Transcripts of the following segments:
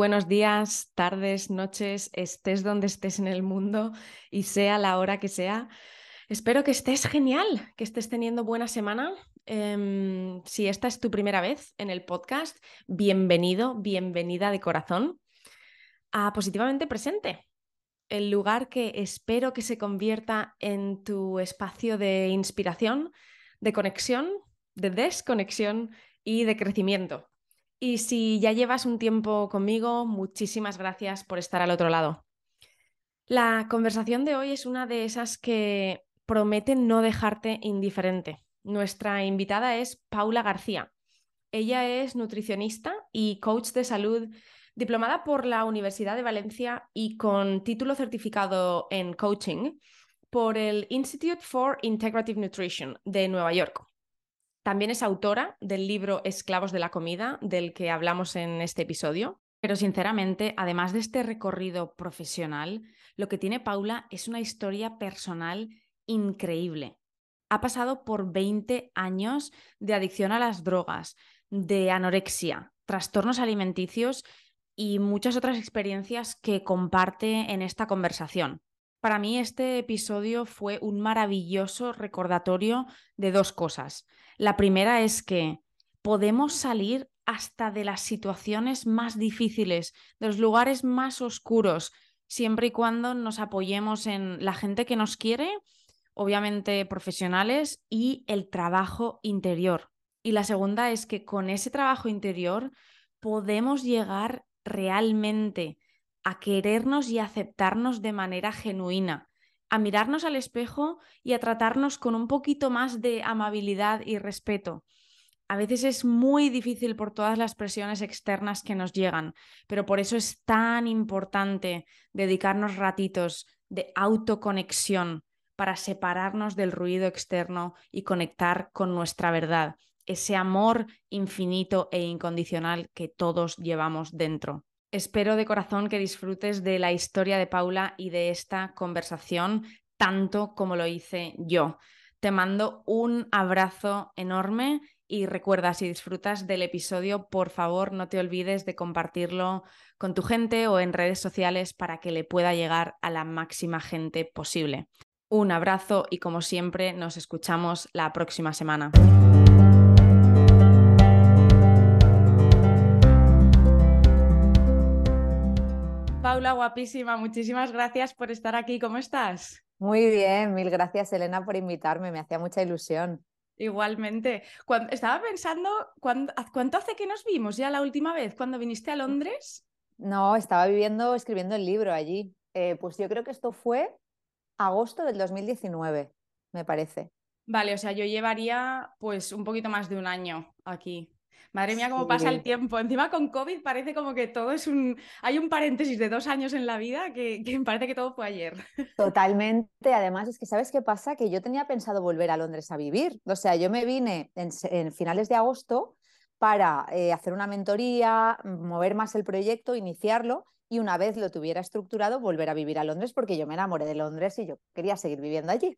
buenos días, tardes, noches, estés donde estés en el mundo y sea la hora que sea. Espero que estés genial, que estés teniendo buena semana. Em, si esta es tu primera vez en el podcast, bienvenido, bienvenida de corazón a Positivamente Presente, el lugar que espero que se convierta en tu espacio de inspiración, de conexión, de desconexión y de crecimiento. Y si ya llevas un tiempo conmigo, muchísimas gracias por estar al otro lado. La conversación de hoy es una de esas que prometen no dejarte indiferente. Nuestra invitada es Paula García. Ella es nutricionista y coach de salud diplomada por la Universidad de Valencia y con título certificado en coaching por el Institute for Integrative Nutrition de Nueva York. También es autora del libro Esclavos de la Comida, del que hablamos en este episodio. Pero sinceramente, además de este recorrido profesional, lo que tiene Paula es una historia personal increíble. Ha pasado por 20 años de adicción a las drogas, de anorexia, trastornos alimenticios y muchas otras experiencias que comparte en esta conversación. Para mí este episodio fue un maravilloso recordatorio de dos cosas. La primera es que podemos salir hasta de las situaciones más difíciles, de los lugares más oscuros, siempre y cuando nos apoyemos en la gente que nos quiere, obviamente profesionales, y el trabajo interior. Y la segunda es que con ese trabajo interior podemos llegar realmente a querernos y aceptarnos de manera genuina, a mirarnos al espejo y a tratarnos con un poquito más de amabilidad y respeto. A veces es muy difícil por todas las presiones externas que nos llegan, pero por eso es tan importante dedicarnos ratitos de autoconexión para separarnos del ruido externo y conectar con nuestra verdad, ese amor infinito e incondicional que todos llevamos dentro. Espero de corazón que disfrutes de la historia de Paula y de esta conversación tanto como lo hice yo. Te mando un abrazo enorme y recuerda, si disfrutas del episodio, por favor no te olvides de compartirlo con tu gente o en redes sociales para que le pueda llegar a la máxima gente posible. Un abrazo y como siempre nos escuchamos la próxima semana. Paula, guapísima, muchísimas gracias por estar aquí. ¿Cómo estás? Muy bien, mil gracias Elena por invitarme, me hacía mucha ilusión. Igualmente. Cuando, estaba pensando, ¿cuánto hace que nos vimos ya la última vez? ¿Cuando viniste a Londres? No, estaba viviendo, escribiendo el libro allí. Eh, pues yo creo que esto fue agosto del 2019, me parece. Vale, o sea, yo llevaría pues un poquito más de un año aquí. Madre mía, cómo pasa el tiempo. Encima con COVID parece como que todo es un... Hay un paréntesis de dos años en la vida que, parece que todo fue ayer. Totalmente. Además, es que ¿sabes qué pasa? Que yo tenía pensado volver a Londres a vivir. O sea, yo me vine en, finales de agosto para eh, hacer una mentoría, mover más el proyecto, iniciarlo y una vez lo tuviera estructurado, volver a vivir a Londres porque yo me enamoré de Londres y yo quería seguir viviendo allí.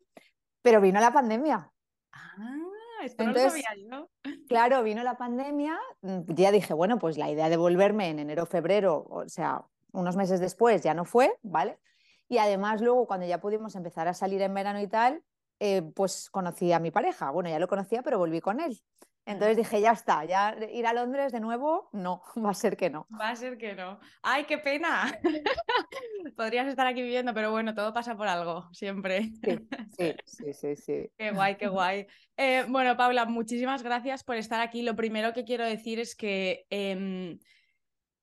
Pero vino la pandemia. Ah esto no lo sabía yo. Claro, vino la pandemia, mm, ya dije, bueno, pues la idea de volverme en enero, febrero, o sea, unos meses después ya no fue, ¿vale? Y además luego cuando ya pudimos empezar a salir en verano y tal, eh, pues conocí a mi pareja. Bueno, ya lo conocía, pero volví con él. Entonces dije, ya está, ya ir a Londres de nuevo, no, va a ser que no. Va a ser que no. ¡Ay, qué pena! Podrías estar aquí viviendo, pero bueno, todo pasa por algo, siempre. Sí, sí, sí, sí. Qué guay, qué guay. Eh, bueno, Paula, muchísimas gracias por estar aquí. Lo primero que quiero decir es que em,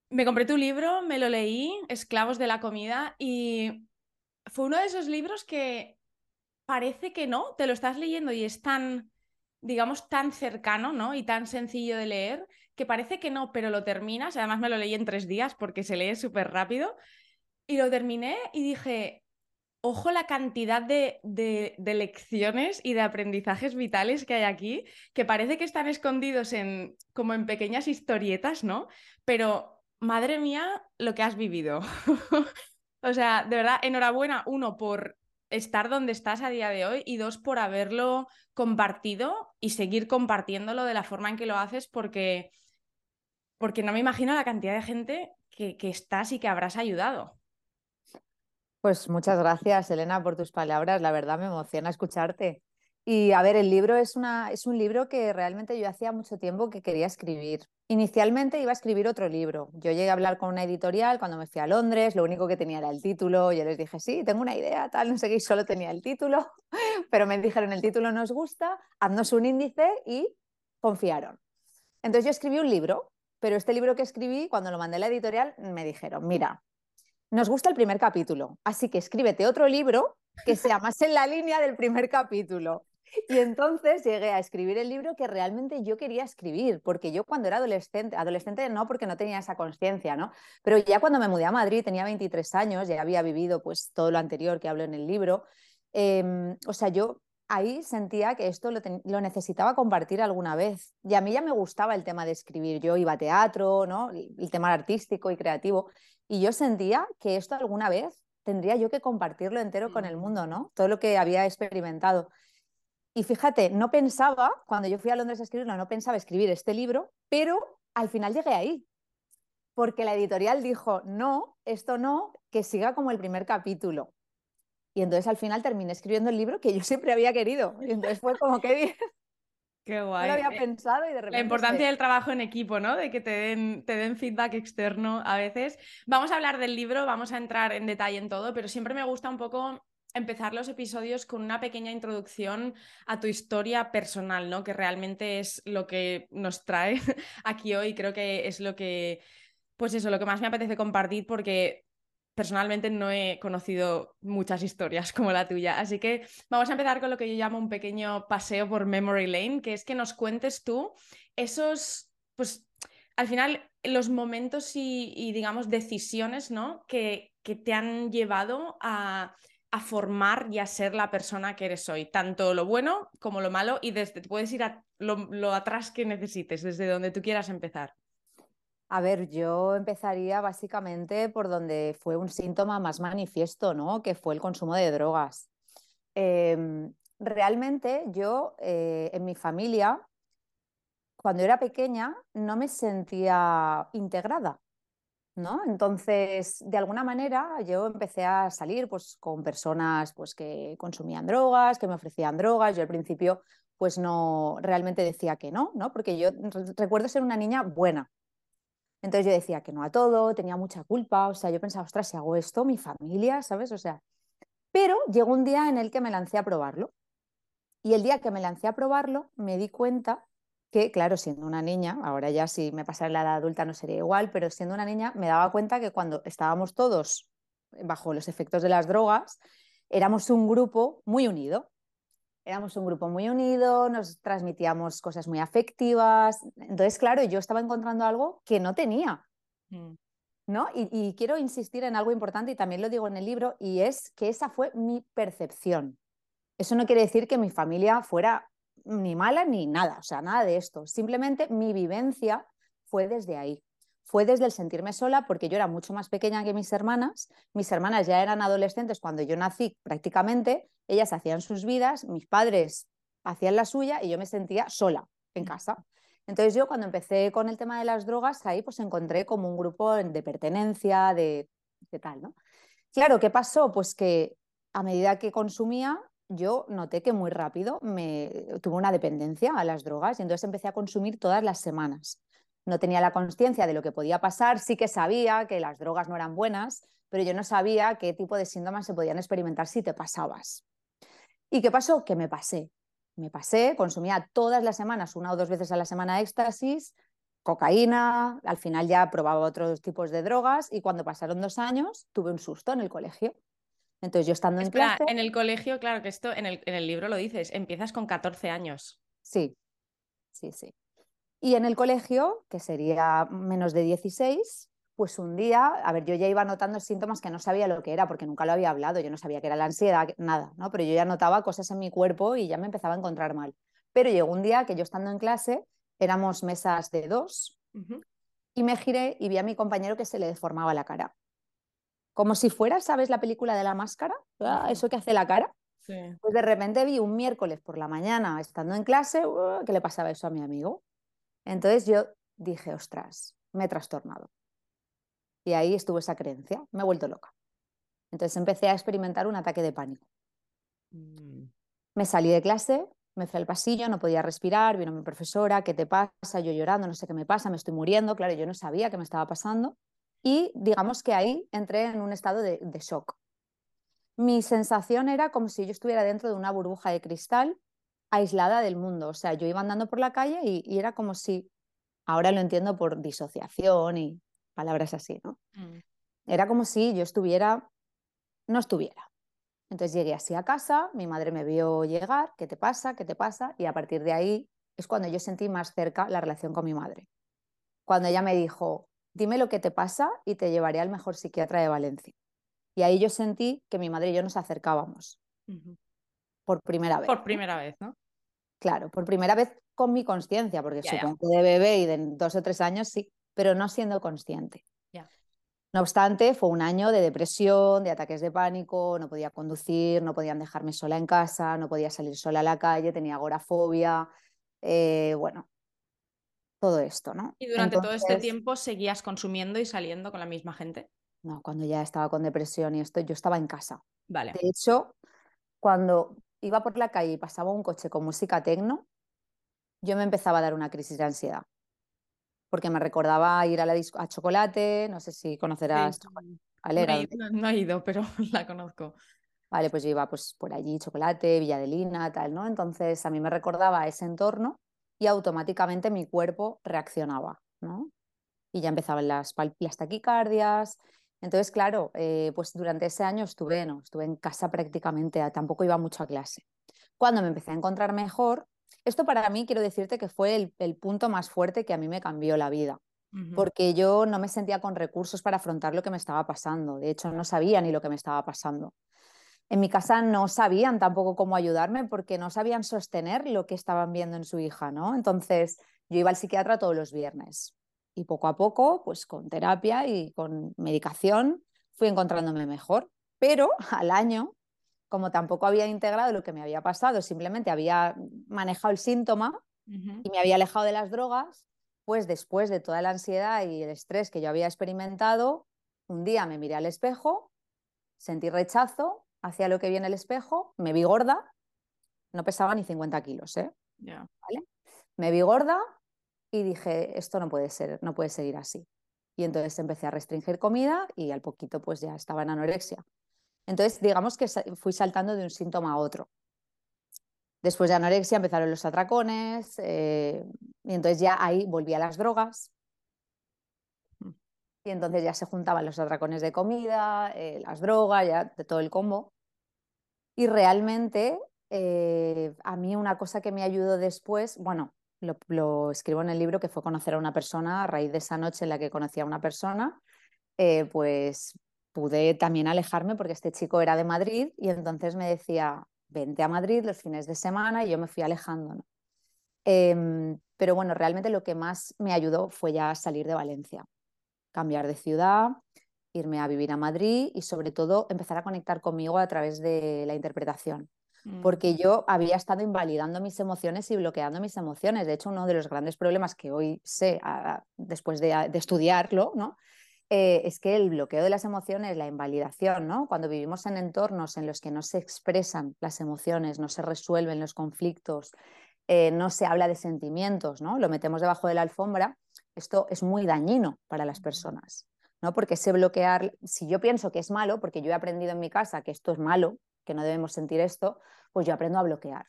me compré tu libro, me lo leí, Esclavos de la Comida, y fue uno de esos libros que parece que no, te lo estás leyendo y es tan digamos, tan cercano, ¿no? Y tan sencillo de leer, que parece que no, pero lo terminas. Además, me lo leí en tres días porque se lee súper rápido. Y lo terminé y dije, ojo la cantidad de, de, lecciones y de aprendizajes vitales que hay aquí, que parece que están escondidos en como en pequeñas historietas, ¿no? Pero madre mía, lo que has vivido. o sea, de verdad, enhorabuena, uno, por estar donde estás a día de hoy y dos, por haberlo compartido y seguir compartiéndolo de la forma en que lo haces porque, porque no me imagino la cantidad de gente que, que estás y que habrás ayudado. Pues muchas gracias, Elena, por tus palabras. La verdad me emociona escucharte. Y a ver, el libro es, una, es un libro que realmente yo hacía mucho tiempo que quería escribir. Inicialmente iba a escribir otro libro. Yo llegué a hablar con una editorial cuando me fui a Londres, lo único que tenía era el título. Yo les dije, sí, tengo una idea, tal, no sé qué, solo tenía el título. Pero me dijeron, el título nos gusta, haznos un índice y confiaron. Entonces yo escribí un libro, pero este libro que escribí, cuando lo mandé a la editorial, me dijeron, mira, nos gusta el primer capítulo, así que escríbete otro libro que sea más en la línea del primer capítulo. Y entonces llegué a escribir el libro que realmente yo quería escribir, porque yo cuando era adolescente, adolescente no porque no tenía esa conciencia, ¿no? Pero ya cuando me mudé a Madrid tenía 23 años, ya había vivido pues todo lo anterior que hablo en el libro, em, o sea, yo ahí sentía que esto lo, lo, necesitaba compartir alguna vez. Y a mí ya me gustaba el tema de escribir, yo iba a teatro, ¿no? El tema artístico y creativo, y yo sentía que esto alguna vez tendría yo que compartirlo entero con el mundo, ¿no? Todo lo que había experimentado. Y fíjate, no pensaba, cuando yo fui a Londres a escribirlo, no pensaba escribir este libro, pero al final llegué ahí, porque la editorial dijo, no, esto no, que siga como el primer capítulo. Y entonces al final terminé escribiendo el libro que yo siempre había querido. Y entonces fue como que bien. Qué guay. No lo había eh, pensado y de repente. La importancia del trabajo en equipo, ¿no? De que te den, te den feedback externo a veces. Vamos a hablar del libro, vamos a entrar en detalle en todo, pero siempre me gusta un poco empezar los episodios con una pequeña introducción a tu historia personal, ¿no? Que realmente es lo que nos trae aquí hoy. Creo que es lo que, pues eso, lo que más me apetece compartir porque personalmente no he conocido muchas historias como la tuya. Así que vamos a empezar con lo que yo llamo un pequeño paseo por Memory Lane, que es que nos cuentes tú esos, pues al final, los momentos y, digamos, decisiones, ¿no? Que, que te han llevado a a formar y a ser la persona que eres hoy, tanto lo bueno como lo malo, y desde puedes ir a lo, atrás que necesites, desde donde tú quieras empezar. A ver, yo empezaría básicamente por donde fue un síntoma más manifiesto, ¿no? Que fue el consumo de drogas. Em, realmente yo eh, en mi familia, cuando era pequeña, no me sentía integrada. ¿No? Entonces, de alguna manera, yo empecé a salir pues, con personas pues, que consumían drogas, que me ofrecían drogas. Yo al principio pues no realmente decía que no, ¿no? Porque yo recuerdo ser una niña buena. Entonces yo decía que no a todo, tenía mucha culpa, o sea, yo pensaba, ostras, si hago esto, mi familia, ¿sabes? O sea, pero llegó un día en el que me lancé a probarlo. Y el día que me lancé a probarlo, me di cuenta que, claro, siendo una niña, ahora ya si me pasara la edad adulta no sería igual, pero siendo una niña me daba cuenta que cuando estábamos todos bajo los efectos de las drogas, éramos un grupo muy unido. Éramos un grupo muy unido, nos transmitíamos cosas muy afectivas. Entonces, claro, yo estaba encontrando algo que no tenía. Mm. ¿no? Y, y quiero insistir en algo importante y también lo digo en el libro, y es que esa fue mi percepción. Eso no quiere decir que mi familia fuera ni mala ni nada, o sea, nada de esto. Simplemente mi vivencia fue desde ahí. Fue desde el sentirme sola porque yo era mucho más pequeña que mis hermanas. Mis hermanas ya eran adolescentes cuando yo nací prácticamente. Ellas hacían sus vidas, mis padres hacían la suya y yo me sentía sola en casa. Entonces yo cuando empecé con el tema de las drogas, ahí pues encontré como un grupo de pertenencia, de, de tal, ¿no? Claro, ¿qué pasó? Pues que a medida que consumía, yo noté que muy rápido me tuve una dependencia a las drogas y entonces empecé a consumir todas las semanas. No tenía la conciencia de lo que podía pasar, sí que sabía que las drogas no eran buenas, pero yo no sabía qué tipo de síntomas se podían experimentar si te pasabas. ¿Y qué pasó? Que me pasé. Me pasé, consumía todas las semanas, una o dos veces a la semana éxtasis, cocaína, al final ya probaba otros tipos de drogas y cuando pasaron dos años tuve un susto en el colegio entonces yo estando en clase... En el colegio, claro que esto en el, en el libro lo dices, empiezas con 14 años. Sí, sí, sí. Y en el colegio, que sería menos de 16, pues un día, a ver, yo ya iba notando síntomas que no sabía lo que era, porque nunca lo había hablado, yo no sabía que era la ansiedad, nada, ¿no? Pero yo ya notaba cosas en mi cuerpo y ya me empezaba a encontrar mal. Pero llegó un día que yo estando en clase, éramos mesas de dos, y me giré y vi a mi compañero que se le deformaba la cara como si fuera, ¿sabes la película de la máscara? Ah, eso que hace la cara. Pues de repente vi un miércoles por la mañana, estando en clase, uh, que le pasaba eso a mi amigo. Entonces yo dije, ostras, me he trastornado. Y ahí estuvo esa creencia, me he vuelto loca. Entonces empecé a experimentar un ataque de pánico. Mm. Me salí de clase, me fui al pasillo, no podía respirar, vino mi profesora, ¿qué te pasa? Yo llorando, no sé qué me pasa, me estoy muriendo. Claro, yo no sabía qué me estaba pasando. Y digamos que ahí entré en un estado de, shock. Mi sensación era como si yo estuviera dentro de una burbuja de cristal aislada del mundo. O sea, yo iba andando por la calle y, era como si, ahora lo entiendo por disociación y palabras así, ¿no? Mm. Era como si yo estuviera, no estuviera. Entonces llegué así a casa, mi madre me vio llegar, ¿qué te pasa? ¿Qué te pasa? Y a partir de ahí es cuando yo sentí más cerca la relación con mi madre. Cuando ella me dijo, dime lo que te pasa y te llevaré al mejor psiquiatra de Valencia. Y ahí yo sentí que mi madre y yo nos acercábamos. Por primera vez. Por primera vez, ¿no? Claro, por primera vez con mi conciencia, porque supongo que de bebé y de dos o tres años sí, pero no siendo consciente. No obstante, fue un año de depresión, de ataques de pánico, no podía conducir, no podían dejarme sola en casa, no podía salir sola a la calle, tenía agorafobia, eh, bueno, todo esto, ¿no? ¿Y durante todo este tiempo seguías consumiendo y saliendo con la misma gente? No, cuando ya estaba con depresión y esto, yo estaba en casa. Vale. De hecho, cuando iba por la calle y pasaba un coche con música tecno, yo me empezaba a dar una crisis de ansiedad porque me recordaba ir a la disco a Chocolate, no sé si conocerás Alera. No, he ido, pero la conozco. Vale, pues yo iba pues, por allí, Chocolate, Villadelina, tal, ¿no? Entonces a mí me recordaba ese entorno y automáticamente mi cuerpo reaccionaba, ¿no? Y ya empezaban las, las taquicardias. Entonces, claro, eh, pues durante ese año estuve, no, estuve en casa prácticamente, tampoco iba mucho a clase. Cuando me empecé a encontrar mejor, esto para mí quiero decirte que fue el, punto más fuerte que a mí me cambió la vida, porque yo no me sentía con recursos para afrontar lo que me estaba pasando. De hecho, no sabía ni lo que me estaba pasando. En mi casa no sabían tampoco cómo ayudarme porque no sabían sostener lo que estaban viendo en su hija, ¿no? Entonces, yo iba al psiquiatra todos los viernes y poco a poco, pues con terapia y con medicación, fui encontrándome mejor. Pero al año como tampoco había integrado lo que me había pasado, simplemente había manejado el síntoma y me había alejado de las drogas, pues después de toda la ansiedad y el estrés que yo había experimentado, un día me miré al espejo, sentí rechazo hacia lo que vi en el espejo, me vi gorda, no pesaba ni 50 kilos, ¿eh? Me vi gorda y dije, esto no puede ser, no puede seguir así. Y entonces empecé a restringir comida y al poquito pues ya estaba en anorexia. Entonces, digamos que fui saltando de un síntoma a otro. Después de anorexia empezaron los atracones eh, y entonces ya ahí volví a las drogas. Y entonces ya se juntaban los atracones de comida, eh, las drogas, ya de todo el combo. Y realmente eh, a mí una cosa que me ayudó después, bueno, lo, escribo en el libro, que fue conocer a una persona a raíz de esa noche en la que conocí a una persona, pues pude también alejarme porque este chico era de Madrid y entonces me decía, vente a Madrid los fines de semana y yo me fui alejando. Em, pero bueno, realmente lo que más me ayudó fue ya salir de Valencia, cambiar de ciudad, irme a vivir a Madrid y sobre todo empezar a conectar conmigo a través de la interpretación. Mm. Porque yo había estado invalidando mis emociones y bloqueando mis emociones. De hecho, uno de los grandes problemas que hoy sé, después de, de estudiarlo, ¿no? Eh, es que el bloqueo de las emociones, la invalidación, ¿no? Cuando vivimos en entornos en los que no se expresan las emociones, no se resuelven los conflictos, eh, no se habla de sentimientos, ¿no? Lo metemos debajo de la alfombra, esto es muy dañino para las personas, ¿no? Porque ese bloquear, si yo pienso que es malo, porque yo he aprendido en mi casa que esto es malo, que no debemos sentir esto, pues yo aprendo a bloquear.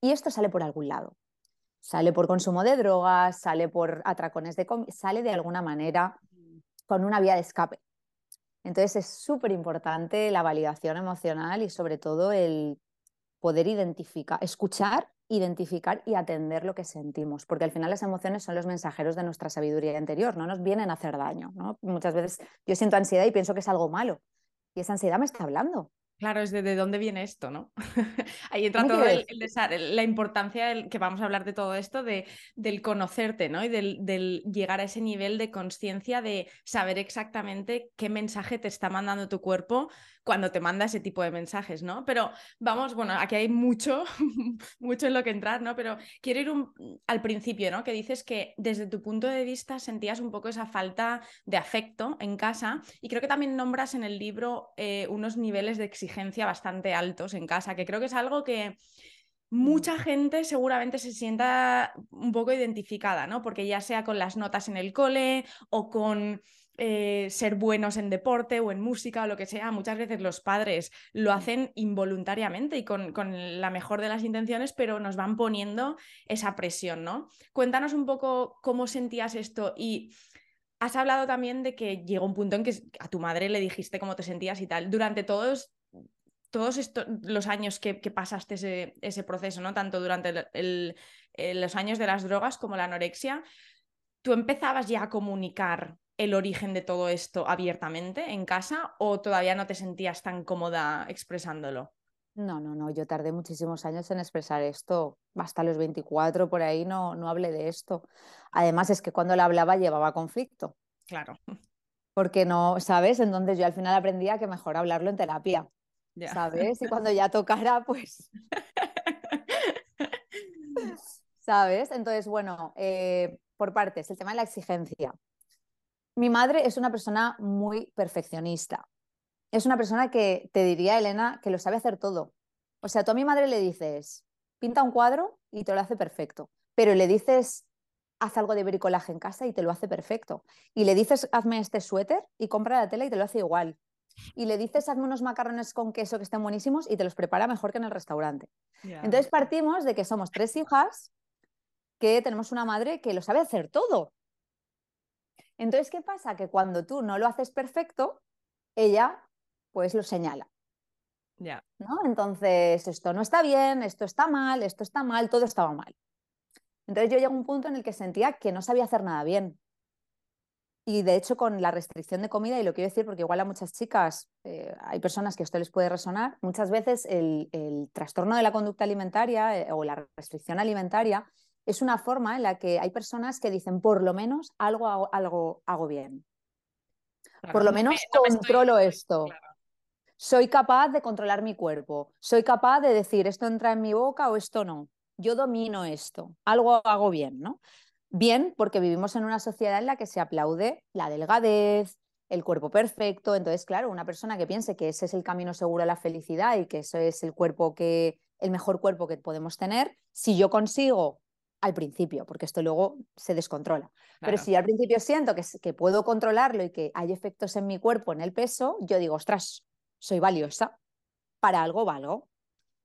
Y esto sale por algún lado. Sale por consumo de drogas, sale por atracones de comida, sale de alguna manera con una vía de escape. Entonces es súper importante la validación emocional y sobre todo el poder identificar, escuchar, identificar y atender lo que sentimos, porque al final las emociones son los mensajeros de nuestra sabiduría interior, no nos vienen a hacer daño. ¿no? Muchas veces yo siento ansiedad y pienso que es algo malo y esa ansiedad me está hablando. Claro, es de, de dónde viene esto, ¿no? Ahí entra todo el, la importancia que vamos a hablar de todo esto, de, del conocerte, ¿no? Y del, del llegar a ese nivel de conciencia de saber exactamente qué mensaje te está mandando tu cuerpo cuando te manda ese tipo de mensajes, ¿no? Pero vamos, bueno, aquí hay mucho, mucho en lo que entrar, ¿no? Pero quiero ir al principio, ¿no? Que dices que desde tu punto de vista sentías un poco esa falta de afecto en casa y creo que también nombras en el libro eh, unos niveles de exigencia bastante altos en casa, que creo que es algo que mucha mm. gente seguramente se sienta un poco identificada, ¿no? Porque ya sea con las notas en el cole o con eh, ser buenos en deporte o en música o lo que sea, muchas veces los padres lo hacen involuntariamente y con, la mejor de las intenciones, pero nos van poniendo esa presión, ¿no? Cuéntanos un poco cómo sentías esto y has hablado también de que llegó un punto en que a tu madre le dijiste cómo te sentías y tal. Durante todos, todos estos, los años que, pasaste ese, proceso, ¿no? Tanto durante los años de las drogas como la anorexia, ¿tú empezabas ya a comunicar el origen de todo esto abiertamente en casa o todavía no te sentías tan cómoda expresándolo? No, no, no, yo tardé muchísimos años en expresar esto, hasta los 24 por ahí no, no hablé de esto. Además es que cuando la hablaba llevaba conflicto. Claro. Porque no, ¿sabes? Entonces yo al final aprendía que mejor hablarlo en terapia, ¿sabes? Y cuando ya tocara, pues... ¿Sabes? Entonces, bueno, eh, por partes, el tema de la exigencia. Mi madre es una persona muy perfeccionista. Es una persona que te diría, Elena, que lo sabe hacer todo. O sea, tú a mi madre le dices, pinta un cuadro y te lo hace perfecto. Pero le dices, haz algo de bricolaje en casa y te lo hace perfecto. Y le dices, hazme este suéter y compra la tela y te lo hace igual. Y le dices, hazme unos macarrones con queso que estén buenísimos y te los prepara mejor que en el restaurante. Entonces partimos de que somos tres hijas que tenemos una madre que lo sabe hacer todo. Entonces, ¿qué pasa? Que cuando tú no lo haces perfecto, ella pues lo señala. Ya. ¿no? Entonces, esto no está bien, esto está mal, esto está mal, todo estaba mal. Entonces yo llego a un punto en el que sentía que no sabía hacer nada bien. Y de hecho con la restricción de comida, y lo quiero decir porque igual a muchas chicas, eh, hay personas que esto les puede resonar, muchas veces el, trastorno de la conducta alimentaria eh, o la restricción alimentaria es una forma en la que hay personas que dicen, por lo menos algo hago, algo hago bien. por lo menos controlo esto. Soy capaz de controlar mi cuerpo. Soy capaz de decir, esto entra en mi boca o esto no. Yo domino esto. Algo hago bien, ¿no? Bien, porque vivimos en una sociedad en la que se aplaude la delgadez, el cuerpo perfecto. Entonces, claro, una persona que piense que ese es el camino seguro a la felicidad y que eso es el cuerpo que, el mejor cuerpo que podemos tener, si yo consigo al principio, porque esto luego se descontrola. Pero si al principio siento que, que, puedo controlarlo y que hay efectos en mi cuerpo, en el peso, yo digo, ostras, soy valiosa, para algo valgo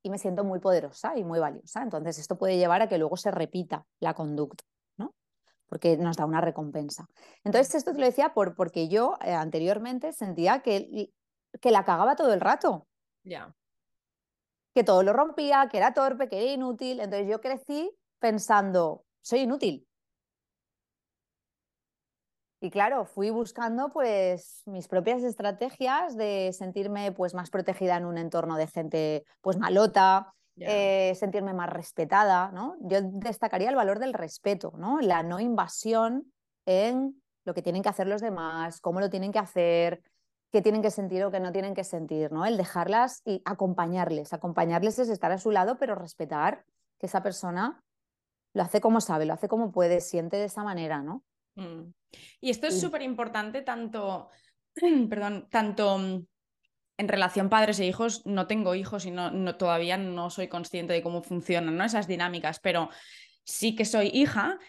y me siento muy poderosa y muy valiosa. Entonces esto puede llevar a que luego se repita la conducta. Porque nos da una recompensa. Entonces esto te lo decía por, porque yo eh, anteriormente sentía que, que la cagaba todo el rato. Ya. Que todo lo rompía, que era torpe, que era inútil. Entonces yo crecí pensando, soy inútil. Y claro, fui buscando pues mis propias estrategias de sentirme pues más protegida en un entorno de gente pues malota, eh, sentirme más respetada, ¿no? Yo destacaría el valor del respeto, ¿no? La no invasión en lo que tienen que hacer los demás, cómo lo tienen que hacer, qué tienen que sentir o qué no tienen que sentir, ¿no? El dejarlas y acompañarles. Acompañarles es estar a su lado, pero respetar que esa persona lo hace como sabe, lo hace como puede, siente de esa manera, ¿no? Mm. Y esto es súper importante tanto, perdón, tanto mm, en relación padres e hijos, no tengo hijos y no, todavía no soy consciente de cómo funcionan ¿no? esas dinámicas, pero sí que soy hija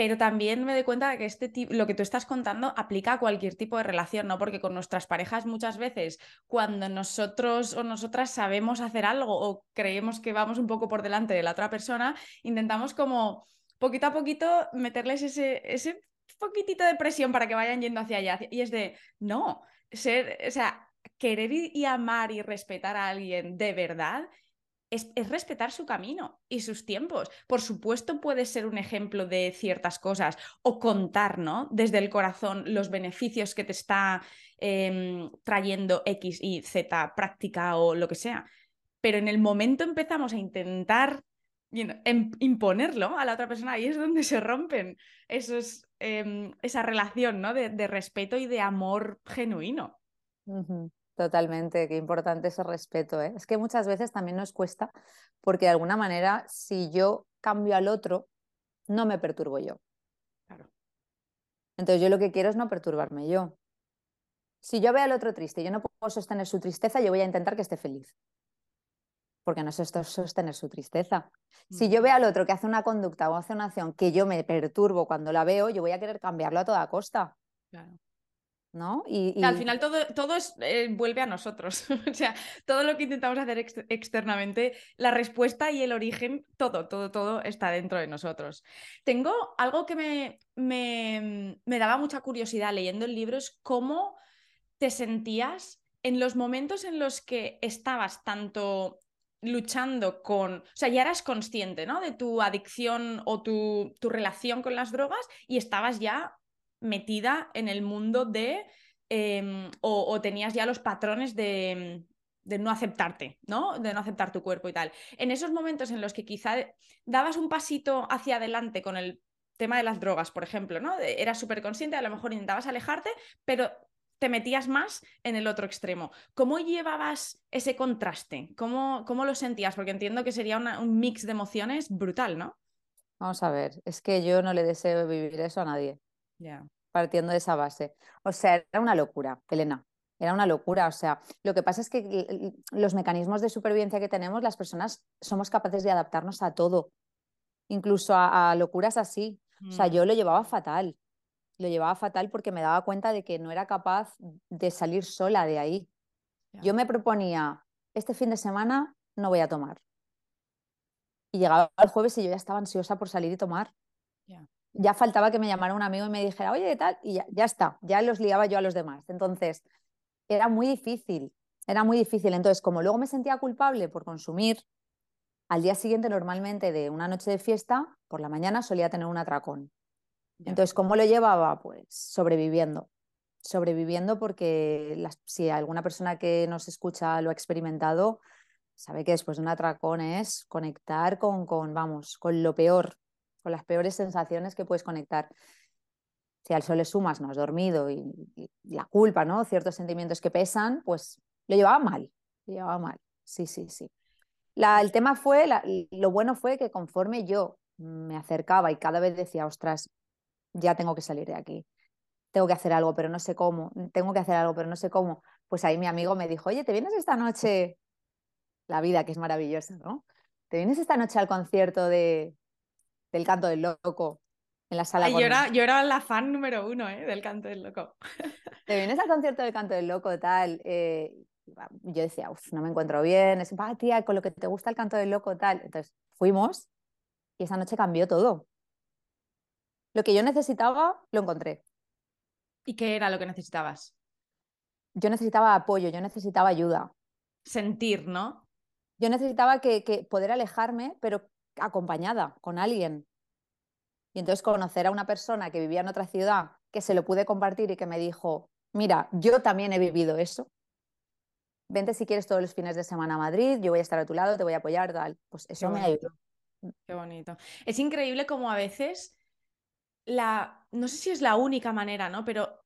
pero también me doy cuenta de que este lo que tú estás contando aplica a cualquier tipo de relación, ¿no? Porque con nuestras parejas muchas veces, cuando nosotros o nosotras sabemos hacer algo o creemos que vamos un poco por delante de la otra persona, intentamos como poquito a poquito meterles ese, ese poquitito de presión para que vayan yendo hacia allá. Y es de, no, ser, o sea, querer y amar y respetar a alguien de verdad es, respetar su camino y sus tiempos. Por supuesto, puede ser un ejemplo de ciertas cosas o contar, ¿no? Desde el corazón los beneficios que te está em, trayendo X y Z práctica o lo que sea. Pero en el momento empezamos a intentar em, imponerlo a la otra persona, ahí es donde se rompen esos, em, esa relación ¿no? de, respeto y de amor genuino. Totalmente, qué importante ese respeto. ¿eh? Es que muchas veces también nos cuesta porque de alguna manera si yo cambio al otro, no me perturbo yo. Claro. Entonces yo lo que quiero es no perturbarme yo. Si yo veo al otro triste y yo no puedo sostener su tristeza, yo voy a intentar que esté feliz. Porque no sé sostener su tristeza. Si yo veo al otro que hace una conducta o hace una acción que yo me perturbo cuando la veo, yo voy a querer cambiarlo a toda costa. Claro. ¿No? Y, Al final todo, todo eh, vuelve a nosotros. o sea, todo lo que intentamos hacer externamente, la respuesta y el origen, todo, todo, todo está dentro de nosotros. Tengo algo que me, me, me daba mucha curiosidad leyendo el libro, es cómo te sentías en los momentos en los que estabas tanto luchando con, o sea, ya eras consciente, ¿no? De tu adicción o tu, tu relación con las drogas y estabas ya metida en el mundo de, em, o, tenías ya los patrones de, de, no aceptarte, ¿no? De no aceptar tu cuerpo y tal. En esos momentos en los que quizá dabas un pasito hacia adelante con el tema de las drogas, por ejemplo, ¿no? Eras súper consciente, a lo mejor intentabas alejarte, pero te metías más en el otro extremo. ¿Cómo llevabas ese contraste? ¿Cómo, cómo lo sentías? Porque entiendo que sería un mix de emociones brutal, ¿no? Vamos a ver, es que yo no le deseo vivir eso a nadie. Partiendo de esa base. O sea, era una locura, Elena. Era una locura. O sea, lo que pasa es que los mecanismos de supervivencia que tenemos, las personas somos capaces de adaptarnos a todo, incluso a, locuras así. O sea, mm. yo lo llevaba fatal. Lo llevaba fatal porque me daba cuenta de que no era capaz de salir sola de ahí. Yo me proponía, este fin de semana no voy a tomar. Y llegaba el jueves y yo ya estaba ansiosa por salir y tomar ya faltaba que me llamara un amigo y me dijera, oye, ¿qué tal? Y ya, ya está, ya los liaba yo a los demás. Entonces, era muy difícil, era muy difícil. Entonces, como luego me sentía culpable por consumir, al día siguiente normalmente de una noche de fiesta, por la mañana solía tener un atracón. Entonces, ¿cómo lo llevaba? Pues sobreviviendo. Sobreviviendo porque si alguna persona que nos escucha lo ha experimentado, sabe que después de un atracón es conectar con, con vamos, con lo peor con las peores sensaciones que puedes conectar. Si al sol le sumas no has dormido y, la culpa, ¿no? Ciertos sentimientos que pesan, pues lo llevaba mal, lo llevaba mal. Sí, sí, sí. El tema fue, lo bueno fue que conforme yo me acercaba y cada vez decía, ostras, ya tengo que salir de aquí, tengo que hacer algo, pero no sé cómo, tengo que hacer algo, pero no sé cómo, pues ahí mi amigo me dijo, oye, ¿te vienes esta noche? La vida, que es maravillosa, ¿no? ¿Te vienes esta noche al concierto de, del canto del loco en la sala. yo, era, yo, era, la fan número uno ¿eh? del canto del loco. Te vienes al concierto del canto del loco, tal. Eh, yo decía, uff, no me encuentro bien, es ah, tía, con lo que te gusta el canto del loco, tal. Entonces fuimos y esa noche cambió todo. Lo que yo necesitaba, lo encontré. ¿Y qué era lo que necesitabas? Yo necesitaba apoyo, yo necesitaba ayuda. Sentir, ¿no? Yo necesitaba que, que poder alejarme, pero acompañada con alguien. Y entonces conocer a una persona que vivía en otra ciudad, que se lo pude compartir y que me dijo, mira, yo también he vivido eso. Vente si quieres todos los fines de semana a Madrid, yo voy a estar a tu lado, te voy a apoyar, tal. Pues eso me ayudó. Qué bonito. Es increíble como a veces la, no sé si es la única manera, ¿no? Pero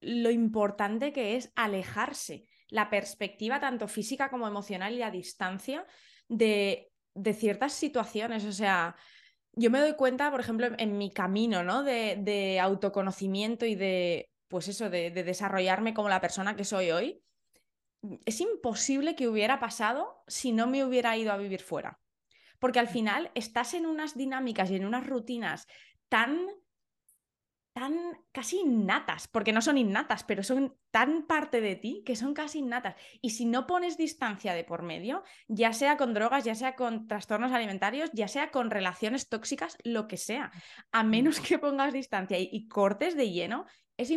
lo importante que es alejarse, la perspectiva tanto física como emocional y la distancia de de ciertas situaciones. O sea, yo me doy cuenta, por ejemplo, en, mi camino, ¿no? De, autoconocimiento y de, pues eso, de, desarrollarme como la persona que soy hoy. Es imposible que hubiera pasado si no me hubiera ido a vivir fuera. Porque al final estás en unas dinámicas y en unas rutinas tan tan casi innatas, porque no son innatas, pero son tan parte de ti que son casi innatas. Y si no pones distancia de por medio, ya sea con drogas, ya sea con trastornos alimentarios, ya sea con relaciones tóxicas, lo que sea, a menos que pongas distancia y, cortes de lleno, es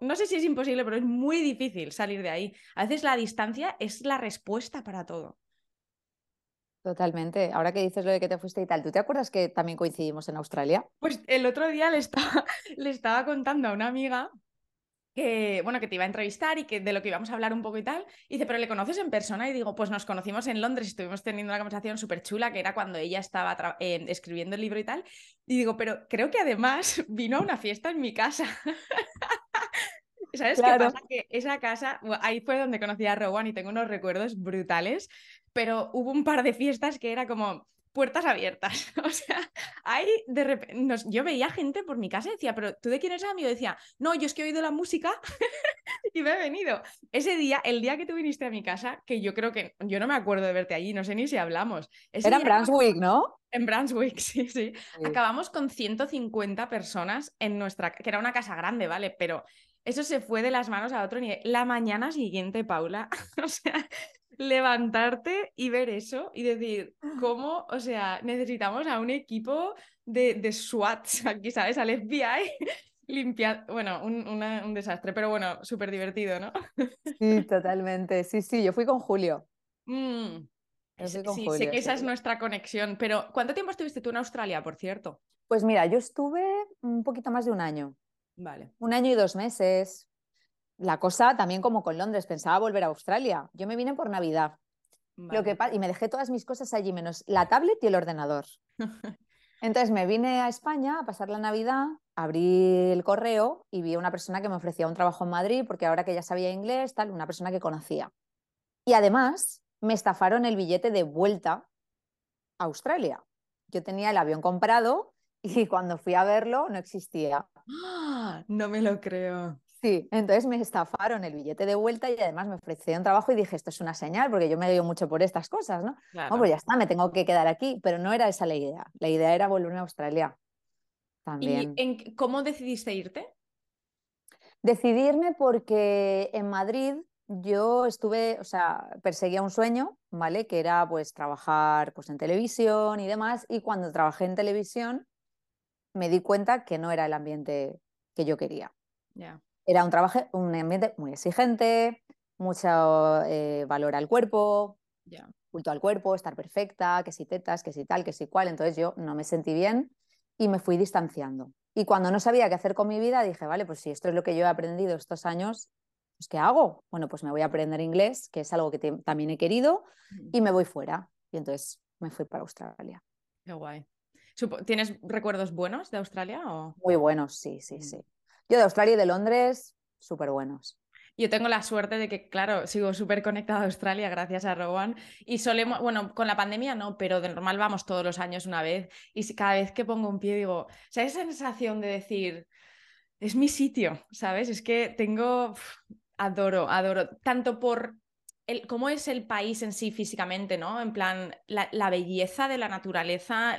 no sé si es imposible, pero es muy difícil salir de ahí. A veces la distancia es la respuesta para todo. Totalmente. Ahora que dices lo de que te fuiste y tal, ¿tú te acuerdas que también coincidimos en Australia? Pues el otro día le estaba, contando a una amiga que, bueno, que te iba a entrevistar y que de lo que íbamos a hablar un poco y tal. Y dice, pero ¿le conoces en persona? Y digo, pues nos conocimos en Londres y estuvimos teniendo una conversación súper chula, que era cuando ella estaba escribiendo el libro y tal. Y digo, pero creo que además vino a una fiesta en mi casa. ¿Sabes qué pasa? Que esa casa, ahí fue donde conocí a Rowan y tengo unos recuerdos brutales, pero hubo un par de fiestas que era como puertas abiertas. O sea, ahí de repente, yo veía gente por mi casa y decía, pero ¿tú de quién eres amigo? decía, no, yo es que he oído la música y me he venido. Ese día, el día que tú viniste a mi casa, que yo creo que, yo no me acuerdo de verte allí, no sé ni si hablamos. era en Brunswick, ¿no? En Brunswick, sí, sí, sí. Acabamos con 150 personas en nuestra, que era una casa grande, ¿vale? Pero eso se fue de las manos a otro nivel. La mañana siguiente, Paula, o sea, levantarte y ver eso y decir, ¿cómo? O sea, necesitamos a un equipo de, de SWAT, aquí, ¿sabes? Al FBI. Limpiar, bueno, un, desastre, pero bueno, súper divertido, ¿no? Sí, totalmente. Sí, sí, yo fui con Julio. Mm. sí, sé que esa es nuestra conexión, pero ¿cuánto tiempo estuviste tú en Australia, por cierto? Pues mira, yo estuve un poquito más de un año. Vale. Un año y dos meses. La cosa también como con Londres, pensaba volver a Australia. Yo me vine por Navidad. Lo que, y me dejé todas mis cosas allí, menos la tablet y el ordenador. Entonces me vine a España a pasar la Navidad, abrí el correo y vi a una persona que me ofrecía un trabajo en Madrid, porque ahora que ya sabía inglés, tal, una persona que conocía. Y además me estafaron el billete de vuelta a Australia. Yo tenía el avión comprado y cuando fui a verlo no existía. ¡Ah! No me lo creo. Sí, entonces me estafaron el billete de vuelta y además me ofrecieron trabajo y dije, esto es una señal, porque yo me dio mucho por estas cosas, ¿no? Claro. pues ya está, me tengo que quedar aquí, pero no era esa la idea. La idea era volver a Australia. También. ¿Y en, cómo decidiste irte? Decidirme porque en Madrid yo estuve, o sea, perseguía un sueño, ¿vale? Que era pues trabajar pues, en televisión y demás, y cuando trabajé en televisión me di cuenta que no era el ambiente que yo quería. Era un trabajo, un ambiente muy exigente, mucho eh, valor al cuerpo, culto al cuerpo, estar perfecta, que si tetas, que si tal, que si cual. Entonces yo no me sentí bien y me fui distanciando. Y cuando no sabía qué hacer con mi vida, dije, vale, pues si esto es lo que yo he aprendido estos años, pues ¿qué hago? Bueno, pues me voy a aprender inglés, que es algo que también he querido, y me voy fuera. Y entonces me fui para Australia. Qué guay. ¿Tienes recuerdos buenos de Australia? O... Muy buenos, sí, sí, sí. Yo de Australia y de Londres, súper buenos. Yo tengo la suerte de que, claro, sigo súper conectada a Australia gracias a Rowan. Y solemos, bueno, con la pandemia no, pero de normal vamos todos los años una vez. Y cada vez que pongo un pie digo, o sea, esa sensación de decir, es mi sitio, ¿sabes? Es que tengo, adoro, adoro, tanto por cómo es el país en sí físicamente, ¿no? En plan, la, belleza de la naturaleza,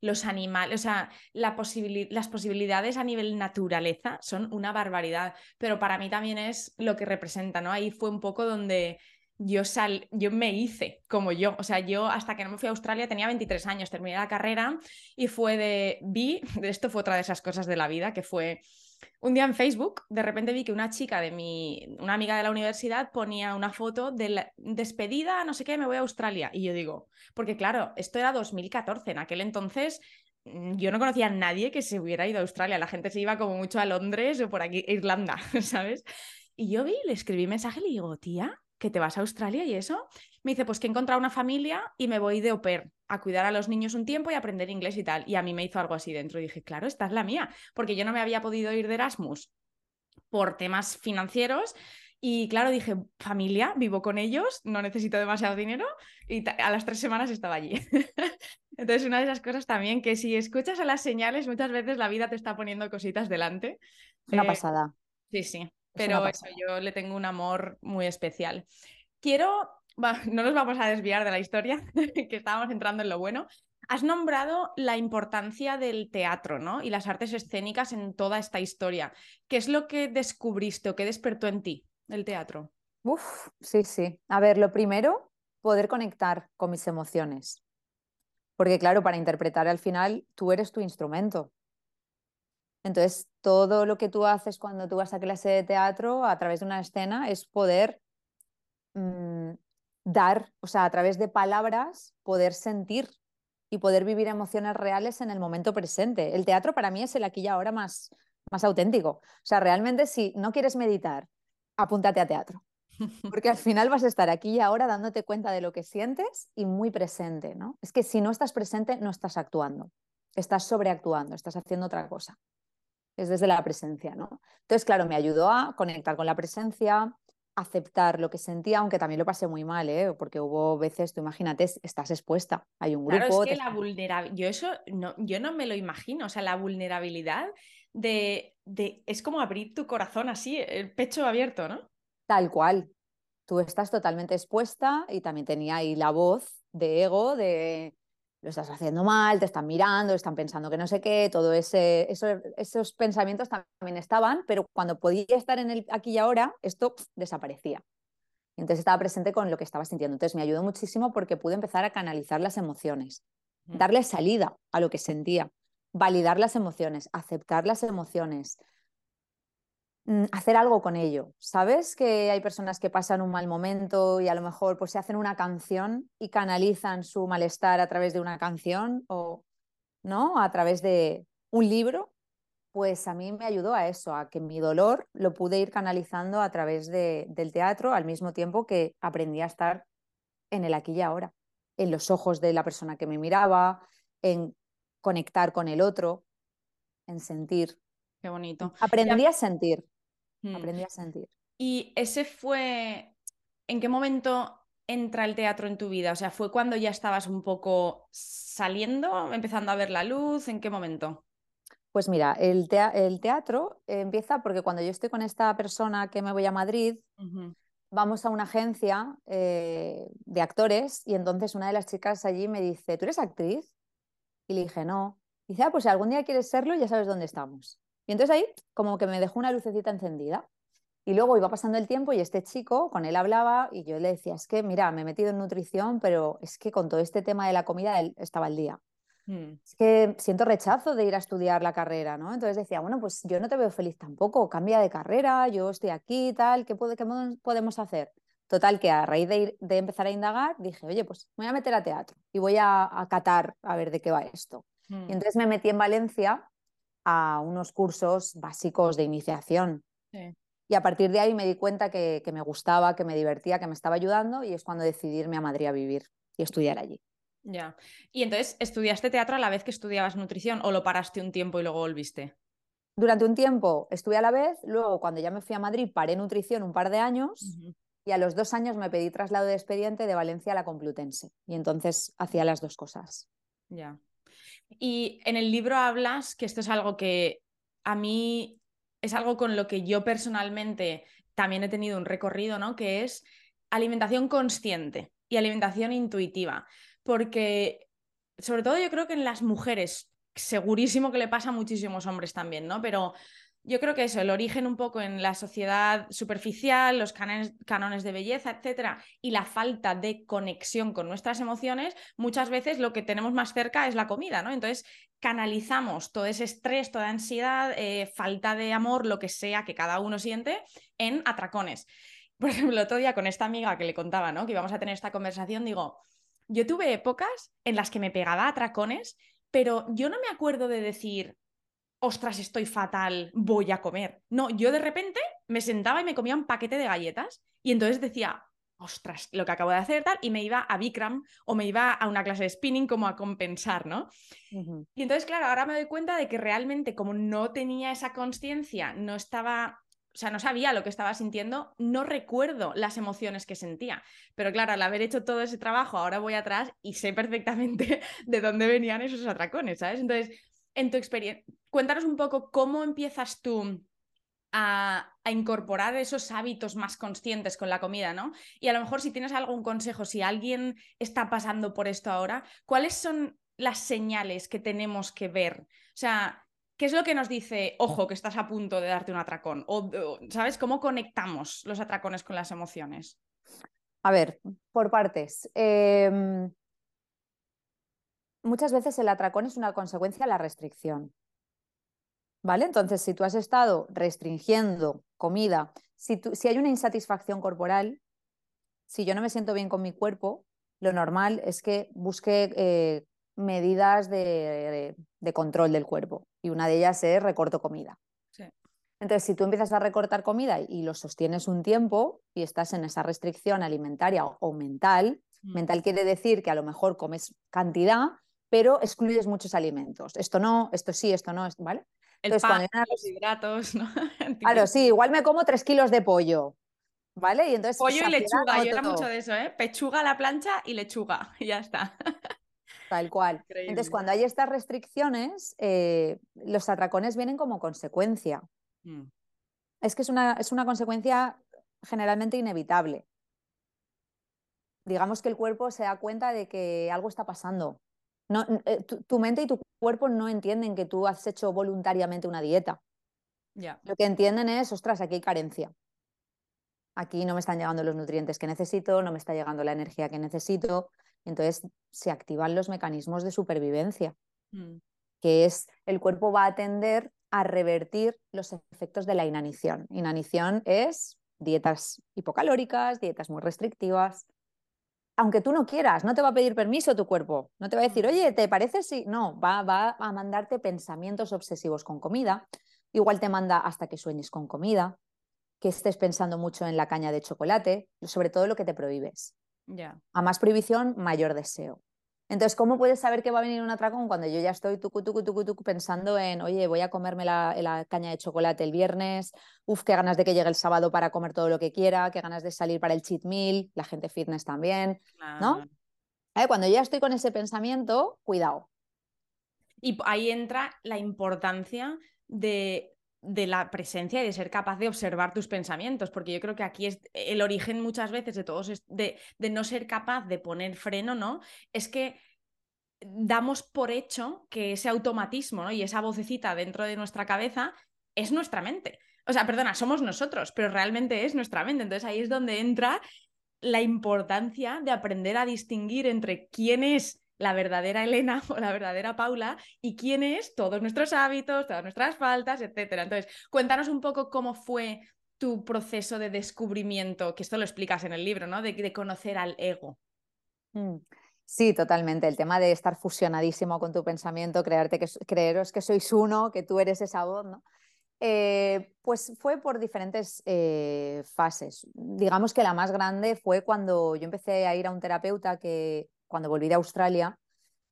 los animales, o sea, las posibilidades a nivel naturaleza son una barbaridad, pero para mí también es lo que representa, ¿no? Ahí fue un poco donde yo, sal, yo me hice como yo, o sea, yo hasta que no me fui a Australia tenía 23 años, terminé la carrera y fue de, vi, esto fue otra de esas cosas de la vida, que fue un día en Facebook, de repente vi que una chica de mi, una amiga de la universidad ponía una foto de la despedida, no sé qué, me voy a Australia. Y yo digo, porque claro, esto era 2014, en aquel entonces mm, yo no conocía a nadie que se hubiera ido a Australia, la gente se iba como mucho a Londres o por aquí, Irlanda, ¿sabes? Y yo vi, le escribí mensaje y le digo, tía, que te vas a Australia y eso. Me dice, pues que he encontrado una familia y me voy de au pair a cuidar a los niños un tiempo y aprender inglés y tal. Y a mí me hizo algo así dentro y dije, claro, esta es la mía, porque yo no me había podido ir de Erasmus por temas financieros. Y claro, dije, familia, vivo con ellos, no necesito demasiado dinero y a las tres semanas estaba allí. Entonces, una de esas cosas también que si escuchas a las señales, muchas veces la vida te está poniendo cositas delante. Una eh, pasada. Sí, sí. Pero eso, yo le tengo un amor muy especial. Quiero, no nos vamos a desviar de la historia, que estábamos entrando en lo bueno. Has nombrado la importancia del teatro ¿no? y las artes escénicas en toda esta historia. ¿Qué es lo que descubriste o qué despertó en ti el teatro? Uf, sí, sí. A ver, lo primero, poder conectar con mis emociones. Porque claro, para interpretar al final, tú eres tu instrumento. Entonces, todo lo que tú haces cuando tú vas a clase de teatro a través de una escena es poder mm, dar, o sea, a través de palabras, poder sentir y poder vivir emociones reales en el momento presente. El teatro para mí es el aquí y ahora más, más auténtico. O sea, realmente si no quieres meditar, apúntate a teatro. Porque al final vas a estar aquí y ahora dándote cuenta de lo que sientes y muy presente, ¿no? Es que si no estás presente, no estás actuando, estás sobreactuando, estás haciendo otra cosa. Es desde la presencia, ¿no? Entonces, claro, me ayudó a conectar con la presencia, aceptar lo que sentía, aunque también lo pasé muy mal, ¿eh? porque hubo veces, tú imagínate, estás expuesta, hay un grupo... Claro, es que la vulnerabilidad, yo eso no, yo no me lo imagino, o sea, la vulnerabilidad de, de, es como abrir tu corazón así, el pecho abierto, ¿no? Tal cual, tú estás totalmente expuesta y también tenía ahí la voz de ego, de lo estás haciendo mal, te están mirando, están pensando que no sé qué, todo ese, esos pensamientos también estaban, pero cuando podía estar en el aquí y ahora, esto desaparecía. entonces estaba presente con lo que estaba sintiendo. Entonces me ayudó muchísimo porque pude empezar a canalizar las emociones, darle salida a lo que sentía, validar las emociones, aceptar las emociones, hacer algo con ello. ¿Sabes que hay personas que pasan un mal momento y a lo mejor pues se hacen una canción y canalizan su malestar a través de una canción o no, a través de un libro? Pues a mí me ayudó a eso, a que mi dolor lo pude ir canalizando a través de, del teatro al mismo tiempo que aprendí a estar en el aquí y ahora, en los ojos de la persona que me miraba, en conectar con el otro, en sentir. Qué bonito. Aprendí a sentir. Mm. Aprendí a sentir. ¿Y ese fue, en qué momento entra el teatro en tu vida? O sea, ¿fue cuando ya estabas un poco saliendo, empezando a ver la luz? ¿En qué momento? Pues mira, el, teatro empieza porque cuando yo estoy con esta persona que me voy a Madrid, vamos a una agencia eh, de actores y entonces una de las chicas allí me dice, ¿tú eres actriz? Y le dije, no. Y dice, ah, pues si algún día quieres serlo, ya sabes dónde estamos. Y entonces ahí como que me dejó una lucecita encendida. Y luego iba pasando el tiempo y este chico, con él hablaba y yo le decía, es que mira, me he metido en nutrición, pero es que con todo este tema de la comida él estaba al día. Hmm. Es que siento rechazo de ir a estudiar la carrera, ¿no? Entonces decía, bueno, pues yo no te veo feliz tampoco, cambia de carrera, yo estoy aquí, tal, ¿qué, puede, qué podemos hacer? Total, que a raíz de, de, empezar a indagar, dije, oye, pues me voy a meter a teatro y voy a, a catar a ver de qué va esto. Y hmm. entonces me metí en Valencia a unos cursos básicos de iniciación. Y a partir de ahí me di cuenta que, me gustaba, que me divertía, que me estaba ayudando y es cuando decidí irme a Madrid a vivir y estudiar allí. Ya. Y entonces, ¿estudiaste teatro a la vez que estudiabas nutrición o lo paraste un tiempo y luego volviste? Durante un tiempo estuve a la vez, luego cuando ya me fui a Madrid paré nutrición un par de años y a los dos años me pedí traslado de expediente de Valencia a la Complutense y entonces hacía las dos cosas. Ya. Y en el libro hablas que esto es algo que a mí es algo con lo que yo personalmente también he tenido un recorrido, ¿no? Que es alimentación consciente y alimentación intuitiva. Porque, sobre todo, yo creo que en las mujeres, segurísimo que le pasa a muchísimos hombres también, ¿no? Pero yo creo que eso, el origen un poco en la sociedad superficial, los cánones, de belleza, etcétera, y la falta de conexión con nuestras emociones, muchas veces lo que tenemos más cerca es la comida, ¿no? Entonces canalizamos todo ese estrés, toda ansiedad, eh, falta de amor, lo que sea que cada uno siente, en atracones. Por ejemplo, el otro día con esta amiga que le contaba, ¿no? Que íbamos a tener esta conversación, digo, yo tuve épocas en las que me pegaba atracones, pero yo no me acuerdo de decir, ostras, estoy fatal, voy a comer. No, yo de repente me sentaba y me comía un paquete de galletas y entonces decía, ostras, lo que acabo de hacer tal, y me iba a Bikram o me iba a una clase de spinning como a compensar, ¿no? Y entonces, claro, ahora me doy cuenta de que realmente como no tenía esa conciencia, no estaba... O sea, no sabía lo que estaba sintiendo, no recuerdo las emociones que sentía. Pero claro, al haber hecho todo ese trabajo, ahora voy atrás y sé perfectamente de dónde venían esos atracones, ¿sabes? Entonces, en tu experiencia, cuéntanos un poco cómo empiezas tú a, incorporar esos hábitos más conscientes con la comida, ¿no? Y a lo mejor si tienes algún consejo, si alguien está pasando por esto ahora, ¿cuáles son las señales que tenemos que ver? O sea, ¿qué es lo que nos dice, ojo, que estás a punto de darte un atracón? O, ¿sabes? ¿Cómo conectamos los atracones con las emociones? A ver, por partes. Em, muchas veces el atracón es una consecuencia de la restricción. ¿Vale? Entonces, si tú has estado restringiendo comida, si, si hay una insatisfacción corporal, si yo no me siento bien con mi cuerpo, lo normal es que busque eh, medidas de, control del cuerpo. Y una de ellas es recorto comida. Entonces, si tú empiezas a recortar comida y lo sostienes un tiempo y estás en esa restricción alimentaria o, mental, mm. mental quiere decir que a lo mejor comes cantidad, pero excluyes muchos alimentos. Esto no, esto sí, esto no, ¿vale? El pan, los hidratos, ¿no? claro, sí, igual me como tres kilos de pollo, ¿vale? Y entonces pollo y lechuga, yo era mucho de eso, ¿eh? Pechuga a la plancha y lechuga, y ya está. Tal cual. Entonces, cuando hay estas restricciones, eh, los atracones vienen como consecuencia. Mm. Es que es una, es una consecuencia generalmente inevitable. Digamos que el cuerpo se da cuenta de que algo está pasando. No, eh, tu, mente y tu cuerpo no entienden que tú has hecho voluntariamente una dieta. Lo que entienden es, ostras, aquí hay carencia. Aquí no me están llegando los nutrientes que necesito, no me está llegando la energía que necesito. Entonces se activan los mecanismos de supervivencia, mm. que es el cuerpo va a tender a revertir los efectos de la inanición. Inanición es dietas hipocalóricas, dietas muy restrictivas. Aunque tú no quieras, no te va a pedir permiso tu cuerpo, no te va a decir, oye, ¿te parece si? No, va, va a mandarte pensamientos obsesivos con comida. Igual te manda hasta que sueñes con comida, que estés pensando mucho en la caña de chocolate, sobre todo lo que te prohíbes. A más prohibición, mayor deseo. Entonces, ¿cómo puedes saber que va a venir un atracón cuando yo ya estoy tucu, tucu, tucu, tucu pensando en, oye, voy a comerme la, caña de chocolate el viernes, uf, qué ganas de que llegue el sábado para comer todo lo que quiera, qué ganas de salir para el cheat meal, la gente fitness también, ¿no? Eh, cuando ya estoy con ese pensamiento, cuidado. Y ahí entra la importancia de de la presencia y de ser capaz de observar tus pensamientos, porque yo creo que aquí es el origen muchas veces de todos, de, de no ser capaz de poner freno, ¿no? Es que damos por hecho que ese automatismo ¿no? y esa vocecita dentro de nuestra cabeza es nuestra mente. O sea, perdona, somos nosotros, pero realmente es nuestra mente. Entonces ahí es donde entra la importancia de aprender a distinguir entre quién es la verdadera Elena o la verdadera Paula y quién es todos nuestros hábitos, todas nuestras faltas, etcétera. Entonces, cuéntanos un poco cómo fue tu proceso de descubrimiento, que esto lo explicas en el libro, ¿no? De, conocer al ego. Mm, sí, totalmente. El tema de estar fusionadísimo con tu pensamiento, creerte que, creeros que sois uno, que tú eres esa voz, ¿no? Eh, pues fue por diferentes eh, fases. Digamos que la más grande fue cuando yo empecé a ir a un terapeuta que cuando volví de Australia,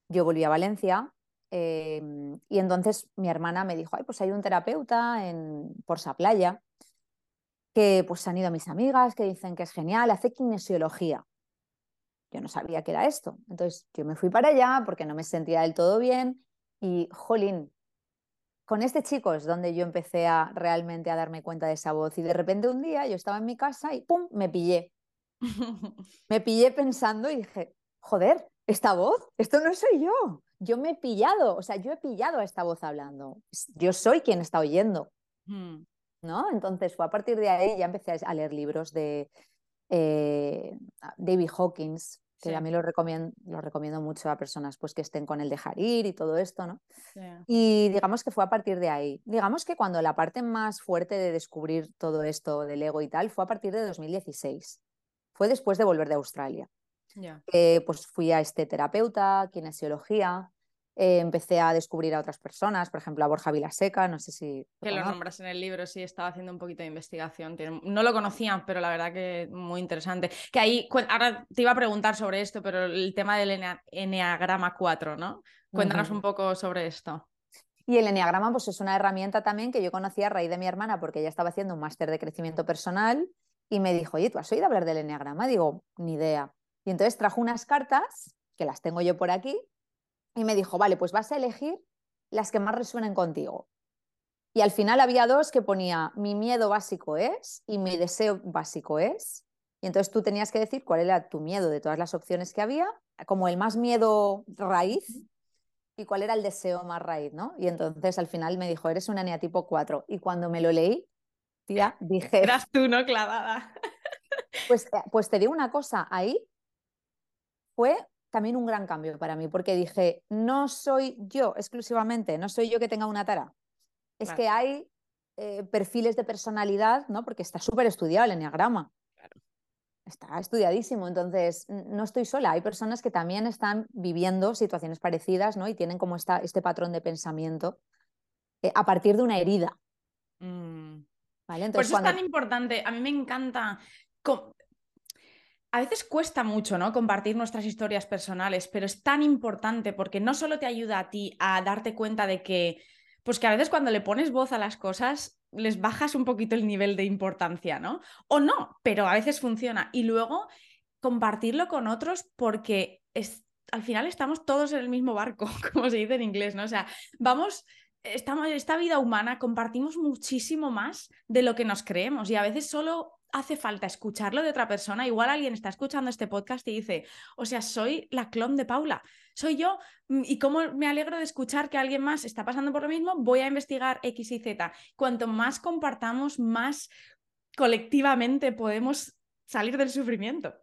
yo volví a Valencia em, y entonces mi hermana me dijo, ay, pues hay un terapeuta en Porsa Playa que pues han ido a mis amigas que dicen que es genial, hace kinesiología. Yo no sabía qué era esto. Entonces yo me fui para allá porque no me sentía del todo bien y, jolín, con este chico es donde yo empecé a realmente a darme cuenta de esa voz y de repente un día yo estaba en mi casa y ¡pum! me pillé. me pillé pensando y dije, joder, esta voz, esto no soy yo. Yo me he pillado, o sea, yo he pillado a esta voz hablando. Yo soy quien está oyendo. Hmm. ¿No? Entonces fue a partir de ahí ya empecé a leer libros de eh, David Hawkins, que a mí lo recomiendo, lo recomiendo mucho a personas pues, que estén con el dejar ir y todo esto, ¿no? Y digamos que fue a partir de ahí. Digamos que cuando la parte más fuerte de descubrir todo esto del ego y tal fue a partir de 2016. Fue después de volver de Australia. Eh, pues fui a este terapeuta, kinesiología, eh, empecé a descubrir a otras personas, por ejemplo a Borja Vilaseca, no sé si... que lo nombras en el libro, sí, estaba haciendo un poquito de investigación. No lo conocía, pero la verdad que muy interesante. Que ahí, ahora te iba a preguntar sobre esto, pero el tema del Enneagrama 4, ¿no? Cuéntanos un poco sobre esto. Y el Enneagrama pues, es una herramienta también que yo conocía a raíz de mi hermana porque ella estaba haciendo un máster de crecimiento personal y me dijo, oye, ¿tú has oído hablar del Enneagrama? Digo, ni idea. Y entonces trajo unas cartas, que las tengo yo por aquí, y me dijo, vale, pues vas a elegir las que más resuenen contigo. Y al final había dos que ponía, mi miedo básico es y mi deseo básico es. Y entonces tú tenías que decir cuál era tu miedo de todas las opciones que había, como el más miedo raíz y cuál era el deseo más raíz, ¿no? Y entonces al final me dijo, eres una tipo 4. Y cuando me lo leí, tía, dije... Eras tú, ¿no? Clavada. Pues, eh, pues te digo una cosa, ahí fue también un gran cambio para mí, porque dije, no soy yo exclusivamente, no soy yo que tenga una tara. Es que hay eh, perfiles de personalidad, ¿no? Porque está súper estudiado el enneagrama. está estudiadísimo. Entonces, no estoy sola. Hay personas que también están viviendo situaciones parecidas ¿no? y tienen como esta, este patrón de pensamiento eh, a partir de una herida. Mm. ¿Vale? Entonces, Por eso es tan importante. A mí me encanta. A veces cuesta mucho, ¿no? Compartir nuestras historias personales, pero es tan importante porque no solo te ayuda a ti a darte cuenta de que, pues que a veces cuando le pones voz a las cosas, les bajas un poquito el nivel de importancia, ¿no? O no, pero a veces funciona. Y luego compartirlo con otros porque es, al final estamos todos en el mismo barco, como se dice en inglés, ¿no? O sea, vamos estamos, esta vida humana compartimos muchísimo más de lo que nos creemos y a veces solo hace falta escucharlo de otra persona. Igual alguien está escuchando este podcast y dice, o sea, soy la clon de Paula, soy yo mm, y cómo me alegro de escuchar que alguien más está pasando por lo mismo, voy a investigar X y Z. Cuanto más compartamos, más colectivamente podemos salir del sufrimiento.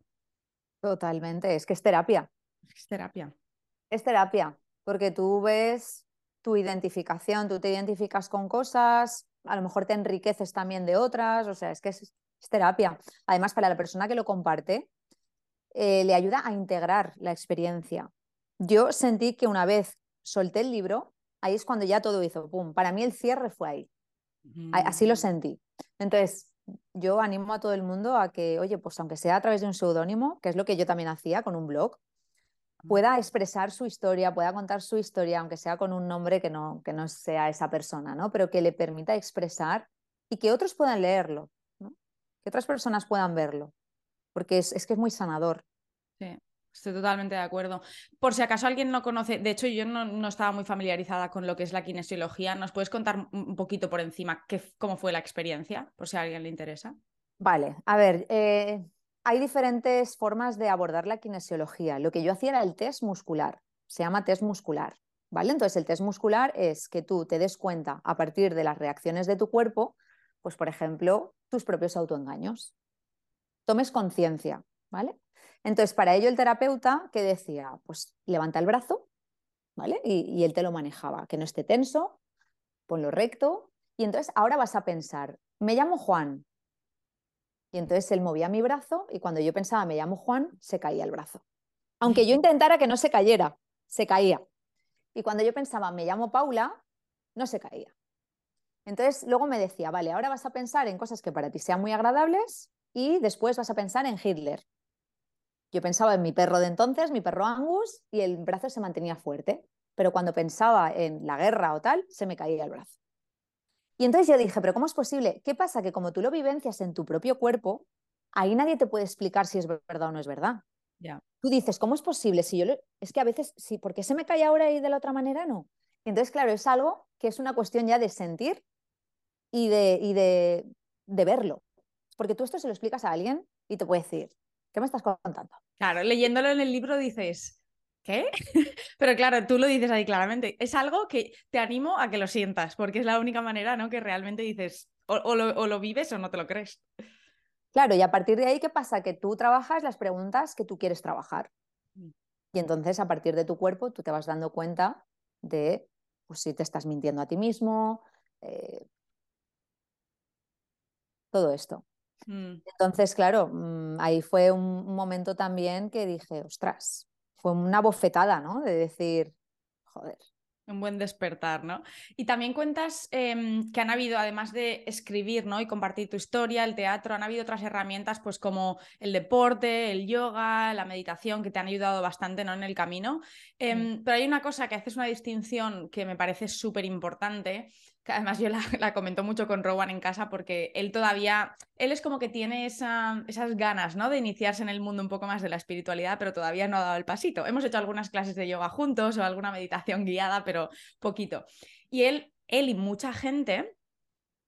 Totalmente, es que es terapia. Es terapia. Es terapia, porque tú ves tu identificación, tú te identificas con cosas, a lo mejor te enriqueces también de otras, o sea, es que es, terapia. Además, para la persona que lo comparte, eh, le ayuda a integrar la experiencia. Yo sentí que una vez solté el libro, ahí es cuando ya todo hizo, ¡pum! Para mí el cierre fue ahí. Así lo mm. sentí. Entonces, yo animo a todo el mundo a que, oye, pues aunque sea a través de un seudónimo, que es lo que yo también hacía con un blog, pueda expresar su historia, pueda contar su historia, aunque sea con un nombre que no, que no sea esa persona, ¿no? Pero que le permita expresar y que otros puedan leerlo, que otras personas puedan verlo, porque es, que es muy sanador. Sí. Estoy totalmente de acuerdo. Por si acaso alguien no conoce, de hecho yo no, estaba muy familiarizada con lo que es la kinesiología, ¿nos puedes contar un poquito por encima qué, cómo fue la experiencia, por si a alguien le interesa? Vale, a ver, eh, hay diferentes formas de abordar la kinesiología. Lo que yo hacía era el test muscular, se llama test muscular. ¿vale? Entonces, el test muscular es que tú te des cuenta a partir de las reacciones de tu cuerpo, pues por ejemplo, tus propios autoengaños. Tomes conciencia, ¿vale? Entonces, para ello el terapeuta que decía, pues levanta el brazo, ¿vale? Y, y él te lo manejaba, que no esté tenso, ponlo recto, y entonces ahora vas a pensar, me llamo Juan, y entonces él movía mi brazo y cuando yo pensaba me llamo Juan, se caía el brazo. Aunque yo intentara que no se cayera, se caía. Y cuando yo pensaba me llamo Paula, no se caía. Entonces luego me decía, vale, ahora vas a pensar en cosas que para ti sean muy agradables y después vas a pensar en Hitler. Yo pensaba en mi perro de entonces, mi perro Angus, y el brazo se mantenía fuerte. Pero cuando pensaba en la guerra o tal, se me caía el brazo. Y entonces yo dije, pero ¿cómo es posible? ¿Qué pasa? Que como tú lo vivencias en tu propio cuerpo, ahí nadie te puede explicar si es verdad o no es verdad. Ya. Tú dices, ¿cómo es posible? Si yo Es que a veces, sí, ¿por qué se me cae ahora y de la otra manera no? entonces, claro, es algo que es una cuestión ya de sentir y de, y de, de verlo. Porque tú esto se lo explicas a alguien y te puede decir, ¿qué me estás contando? Claro, leyéndolo en el libro dices, ¿qué? Pero claro, tú lo dices ahí claramente. Es algo que te animo a que lo sientas, porque es la única manera, ¿no? Que realmente dices, o, lo, vives o no te lo crees. Claro, y a partir de ahí, ¿qué pasa? Que tú trabajas las preguntas que tú quieres trabajar. Mm. Y entonces, a partir de tu cuerpo, tú te vas dando cuenta de pues, si te estás mintiendo a ti mismo, eh, todo esto. Mm. Entonces, claro, mm, ahí fue un momento también que dije, ostras, fue una bofetada, ¿no? De decir, joder. Un buen despertar, ¿no? Y también cuentas em, que han habido, además de escribir, ¿no? Y compartir tu historia, el teatro, han habido otras herramientas, pues como el deporte, el yoga, la meditación, que te han ayudado bastante, ¿no? En el camino. Em, pero hay una cosa que haces una distinción que me parece súper importante, además yo la, comento mucho con Rowan en casa porque él todavía, él es como que tiene esas ganas, ¿no? De iniciarse en el mundo un poco más de la espiritualidad, pero todavía no ha dado el pasito. Hemos hecho algunas clases de yoga juntos o alguna meditación guiada, pero poquito. Y él, él y mucha gente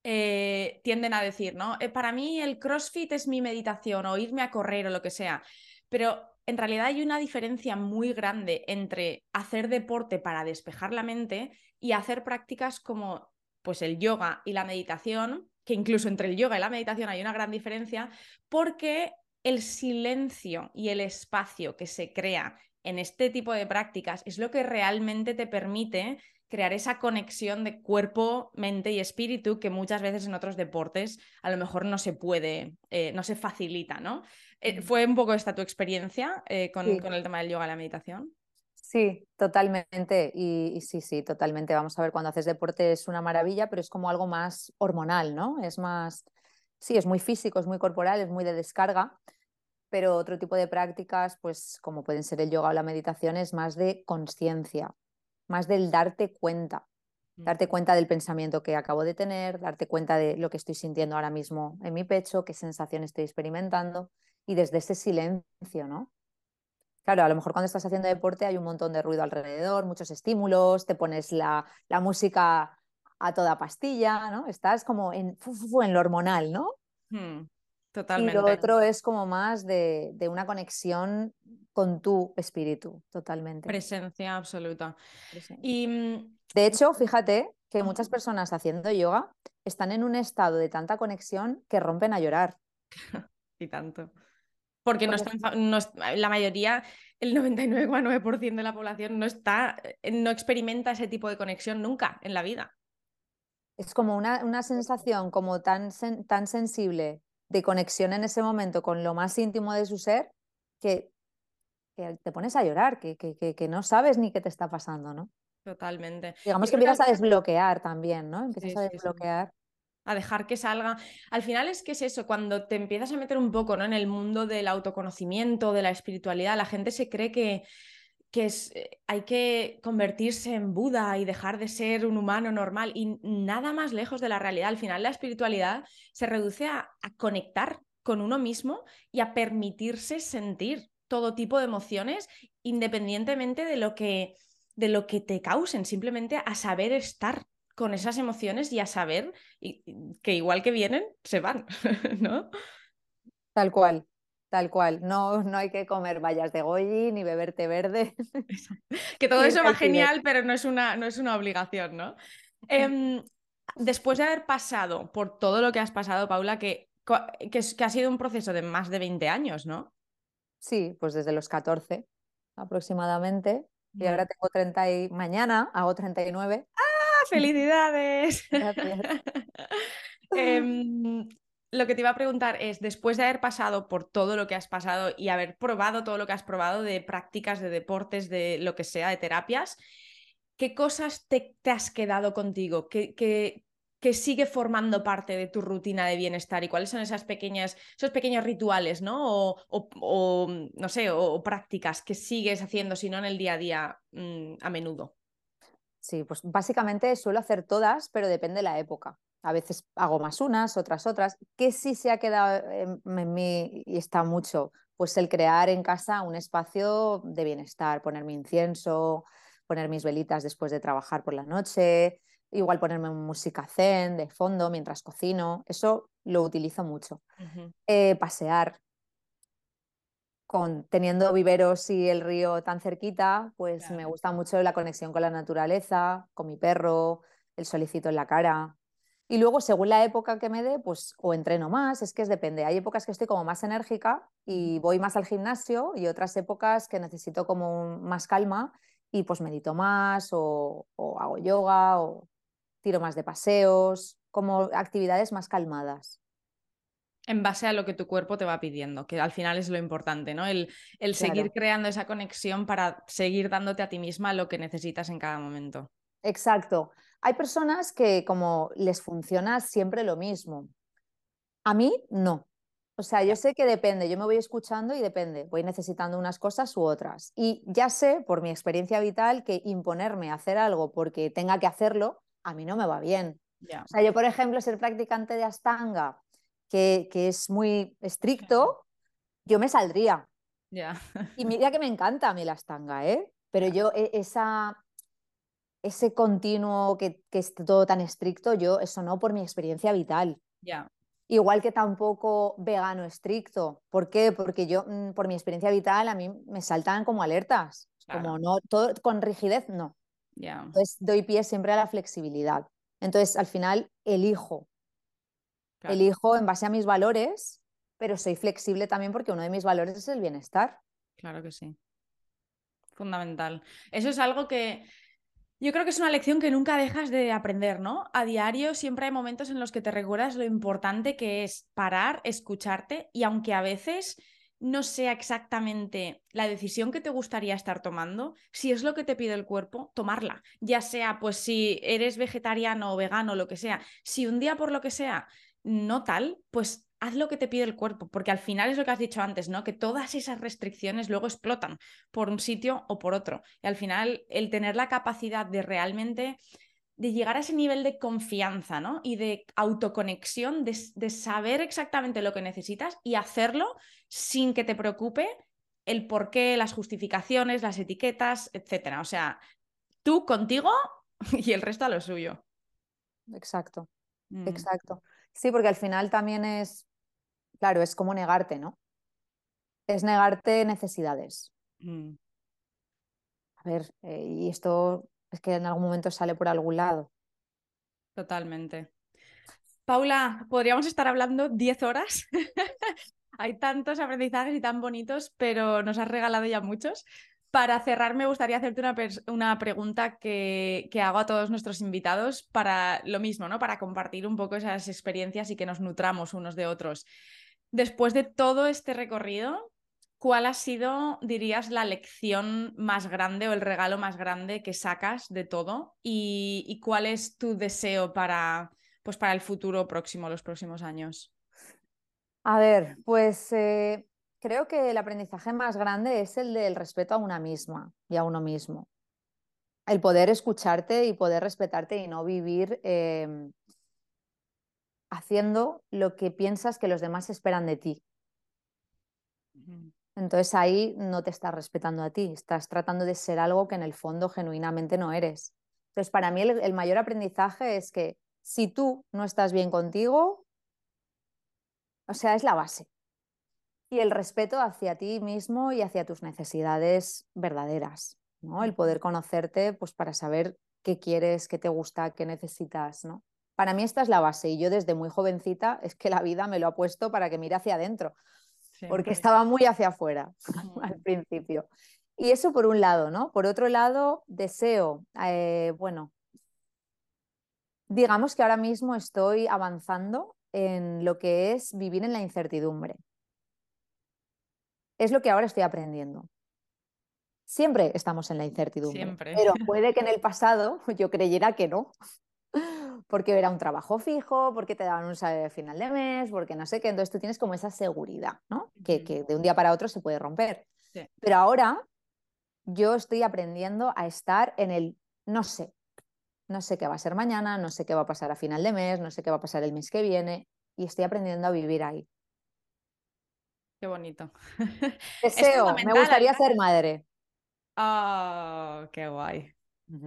eh, tienden a decir, ¿no? Eh, para mí el CrossFit es mi meditación o irme a correr o lo que sea, pero en realidad hay una diferencia muy grande entre hacer deporte para despejar la mente y hacer prácticas como pues el yoga y la meditación, que incluso entre el yoga y la meditación hay una gran diferencia, porque el silencio y el espacio que se crea en este tipo de prácticas es lo que realmente te permite crear esa conexión de cuerpo, mente y espíritu que muchas veces en otros deportes a lo mejor no se puede, eh, no se facilita, ¿no? Eh, ¿Fue un poco esta tu experiencia eh, con, con, el tema del yoga y la meditación? Sí, totalmente. Y, sí, sí, totalmente. Vamos a ver, cuando haces deporte es una maravilla, pero es como algo más hormonal, ¿no? Es más, sí, es muy físico, es muy corporal, es muy de descarga, pero otro tipo de prácticas, pues como pueden ser el yoga o la meditación, es más de conciencia, más del darte cuenta, darte cuenta del pensamiento que acabo de tener, darte cuenta de lo que estoy sintiendo ahora mismo en mi pecho, qué sensación estoy experimentando y desde ese silencio, ¿no? Claro, a lo mejor cuando estás haciendo deporte hay un montón de ruido alrededor, muchos estímulos, te pones la, música a toda pastilla, ¿no? Estás como en, en lo hormonal, ¿no? totalmente. Hmm, y lo otro es como más de, una conexión con tu espíritu, totalmente. Presencia absoluta. Y mm, de hecho, fíjate que muchas personas haciendo yoga están en un estado de tanta conexión que rompen a llorar. y tanto. Porque no la mayoría, el 99,9% de la población no está, eh, no experimenta ese tipo de conexión nunca en la vida. Es como una, una sensación como tan, tan sensible de conexión en ese momento con lo más íntimo de su ser que, te pones a llorar, que, que, no sabes ni qué te está pasando, ¿no? Totalmente. Digamos que empiezas a desbloquear también, ¿no? Empiezas a desbloquear a dejar que salga. Al final es que es eso, cuando te empiezas a meter un poco ¿no? en el mundo del autoconocimiento, de la espiritualidad, la gente se cree que, que es, eh, hay que convertirse en Buda y dejar de ser un humano normal y nada más lejos de la realidad. Al final la espiritualidad se reduce a, conectar con uno mismo y a permitirse sentir todo tipo de emociones independientemente de lo que de lo que te causen, simplemente a saber estar con esas emociones y a saber que igual que vienen, se van, ¿no? Tal cual, tal cual. No, no hay que comer vallas de goji ni beber té verde. que todo eso va genial, pero no es una, no es una obligación, ¿no? Em, después de haber pasado por todo lo que has pasado, Paula, que, que, que, ha sido un proceso de más de 20 años, ¿no? Sí, pues desde los 14 aproximadamente. Y ahora tengo 30 y mañana hago 39. ¡Ah! ¡Felicidades! Em, lo que te iba a preguntar es, después de haber pasado por todo lo que has pasado y haber probado todo lo que has probado de prácticas, de deportes, de lo que sea, de terapias, ¿qué cosas te, has quedado contigo? ¿Qué, qué, sigue formando parte de tu rutina de bienestar y cuáles son esas pequeñas, esos pequeños rituales, ¿no? O, no sé, o, prácticas que sigues haciendo, si no en el día a día, mm, a menudo. Sí, pues básicamente suelo hacer todas, pero depende de la época. A veces hago más unas, otras otras. ¿Qué sí se ha quedado en, mí y está mucho? Pues el crear en casa un espacio de bienestar, poner mi incienso, poner mis velitas después de trabajar por la noche, igual ponerme música zen de fondo mientras cocino, eso lo utilizo mucho. Eh, pasear, con, teniendo viveros y el río tan cerquita, pues me gusta mucho la conexión con la naturaleza, con mi perro, el solicito en la cara. Y luego, según la época que me dé, pues o entreno más, es que es depende. Hay épocas que estoy como más enérgica y voy más al gimnasio y otras épocas que necesito como más calma y pues medito más o, o hago yoga o tiro más de paseos, como actividades más calmadas en base a lo que tu cuerpo te va pidiendo, que al final es lo importante, ¿no? El, el seguir creando esa conexión para seguir dándote a ti misma lo que necesitas en cada momento. Exacto. Hay personas que como les funciona siempre lo mismo. A mí no. O sea, yo sé que depende, yo me voy escuchando y depende, voy necesitando unas cosas u otras. Y ya sé por mi experiencia vital que imponerme a hacer algo porque tenga que hacerlo, a mí no me va bien. O sea, yo, por ejemplo, ser practicante de Astanga que, es muy estricto, yo me saldría. Y mira que me encanta a mí la estanga, ¿eh? Pero yo e, esa, ese continuo que, que es todo tan estricto, yo eso no por mi experiencia vital. Igual que tampoco vegano estricto. ¿Por qué? Porque yo, mm, por mi experiencia vital, a mí me saltan como alertas. Como no, todo con rigidez, no. Entonces doy pie siempre a la flexibilidad. Entonces, al final, elijo Elijo en base a mis valores, pero soy flexible también porque uno de mis valores es el bienestar. Claro que sí. Fundamental. Eso es algo que yo creo que es una lección que nunca dejas de aprender, ¿no? A diario siempre hay momentos en los que te recuerdas lo importante que es parar, escucharte y aunque a veces no sea exactamente la decisión que te gustaría estar tomando, si es lo que te pide el cuerpo, tomarla. Ya sea, pues si eres vegetariano o vegano o lo que sea, si un día por lo que sea no tal, pues haz lo que te pide el cuerpo, porque al final es lo que has dicho antes, ¿no? Que todas esas restricciones luego explotan por un sitio o por otro. Y al final el tener la capacidad de realmente de llegar a ese nivel de confianza ¿no? y de autoconexión, de, saber exactamente lo que necesitas y hacerlo sin que te preocupe el por qué, las justificaciones, las etiquetas, etc. O sea, tú contigo y el resto a lo suyo. Exacto, mm. exacto. Sí, porque al final también es, claro, es como negarte, ¿no? Es negarte necesidades. Mm. A ver, eh, y esto es que en algún momento sale por algún lado. Totalmente. Paula, podríamos estar hablando 10 horas. Hay tantos aprendizajes y tan bonitos, pero nos has regalado ya muchos. Para cerrar, me gustaría hacerte una, una pregunta que, que, hago a todos nuestros invitados para lo mismo, ¿no? Para compartir un poco esas experiencias y que nos nutramos unos de otros. Después de todo este recorrido, ¿Cuál ha sido, dirías, la lección más grande o el regalo más grande que sacas de todo? ¿Y, cuál es tu deseo para, pues para el futuro próximo, los próximos años? A ver, pues eh, creo que el aprendizaje más grande es el del respeto a una misma y a uno mismo. El poder escucharte y poder respetarte y no vivir em, haciendo lo que piensas que los demás esperan de ti. Entonces ahí no te estás respetando a ti, estás tratando de ser algo que en el fondo genuinamente no eres. Entonces para mí el, mayor aprendizaje es que si tú no estás bien contigo, o sea, es la base. Y el respeto hacia ti mismo y hacia tus necesidades verdaderas, ¿no? El poder conocerte pues para saber qué quieres, qué te gusta, qué necesitas, ¿no? Para mí esta es la base y yo desde muy jovencita es que la vida me lo ha puesto para que mire hacia adentro porque estaba muy hacia afuera al principio. Y eso por un lado, ¿no? Por otro lado, deseo, eh, bueno, digamos que ahora mismo estoy avanzando en lo que es vivir en la incertidumbre. Es lo que ahora estoy aprendiendo. Siempre estamos en la incertidumbre, pero puede que en el pasado yo creyera que no, porque era un trabajo fijo, porque te daban un salario final de mes, porque no sé qué, entonces tú tienes como esa seguridad, ¿no? Que, de un día para otro se puede romper. Pero ahora yo estoy aprendiendo a estar en el no sé, no sé qué va a ser mañana, no sé qué va a pasar a final de mes, no sé qué va a pasar el mes que viene, y estoy aprendiendo a vivir ahí. Qué bonito. Deseo, me gustaría ser madre. Oh, qué guay.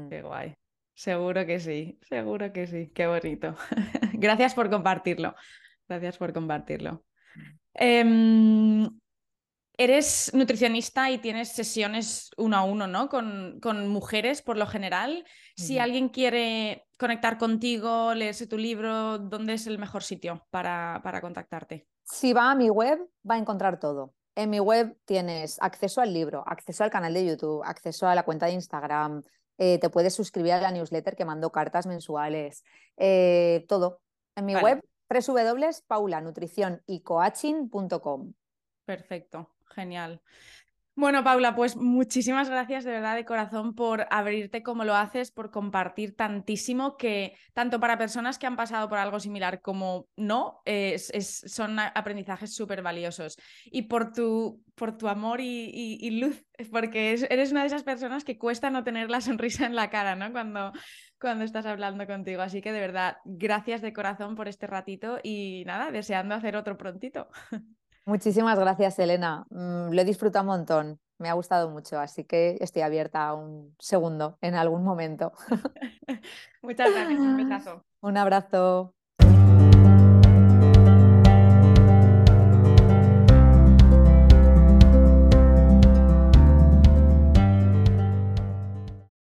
Qué guay. Seguro que sí, seguro que sí. Qué bonito. Gracias por compartirlo. Gracias por compartirlo. Em, eres nutricionista y tienes sesiones uno a uno, ¿no? Con, con mujeres por lo general. Si alguien quiere conectar contigo, leerse tu libro, ¿dónde es el mejor sitio para, para contactarte? Si va a mi web, va a encontrar todo. En mi web tienes acceso al libro, acceso al canal de YouTube, acceso a la cuenta de Instagram, eh, te puedes suscribir a la newsletter que mando cartas mensuales, eh, todo. En mi web www.paulanutricionycoaching.com. Perfecto, genial. Bueno, Paula, pues muchísimas gracias de verdad de corazón por abrirte como lo haces, por compartir tantísimo que tanto para personas que han pasado por algo similar como no, son aprendizajes súper valiosos. Y por tu, por tu amor y, luz, porque eres una de esas personas que cuesta no tener la sonrisa en la cara, ¿no? Cuando, cuando estás hablando contigo. Así que de verdad, gracias de corazón por este ratito y nada, deseando hacer otro prontito. Muchísimas gracias, Elena. Mm, lo he disfrutado un montón. Me ha gustado mucho, así que estoy abierta a un segundo en algún momento. Muchas gracias. Un besazo. Un abrazo.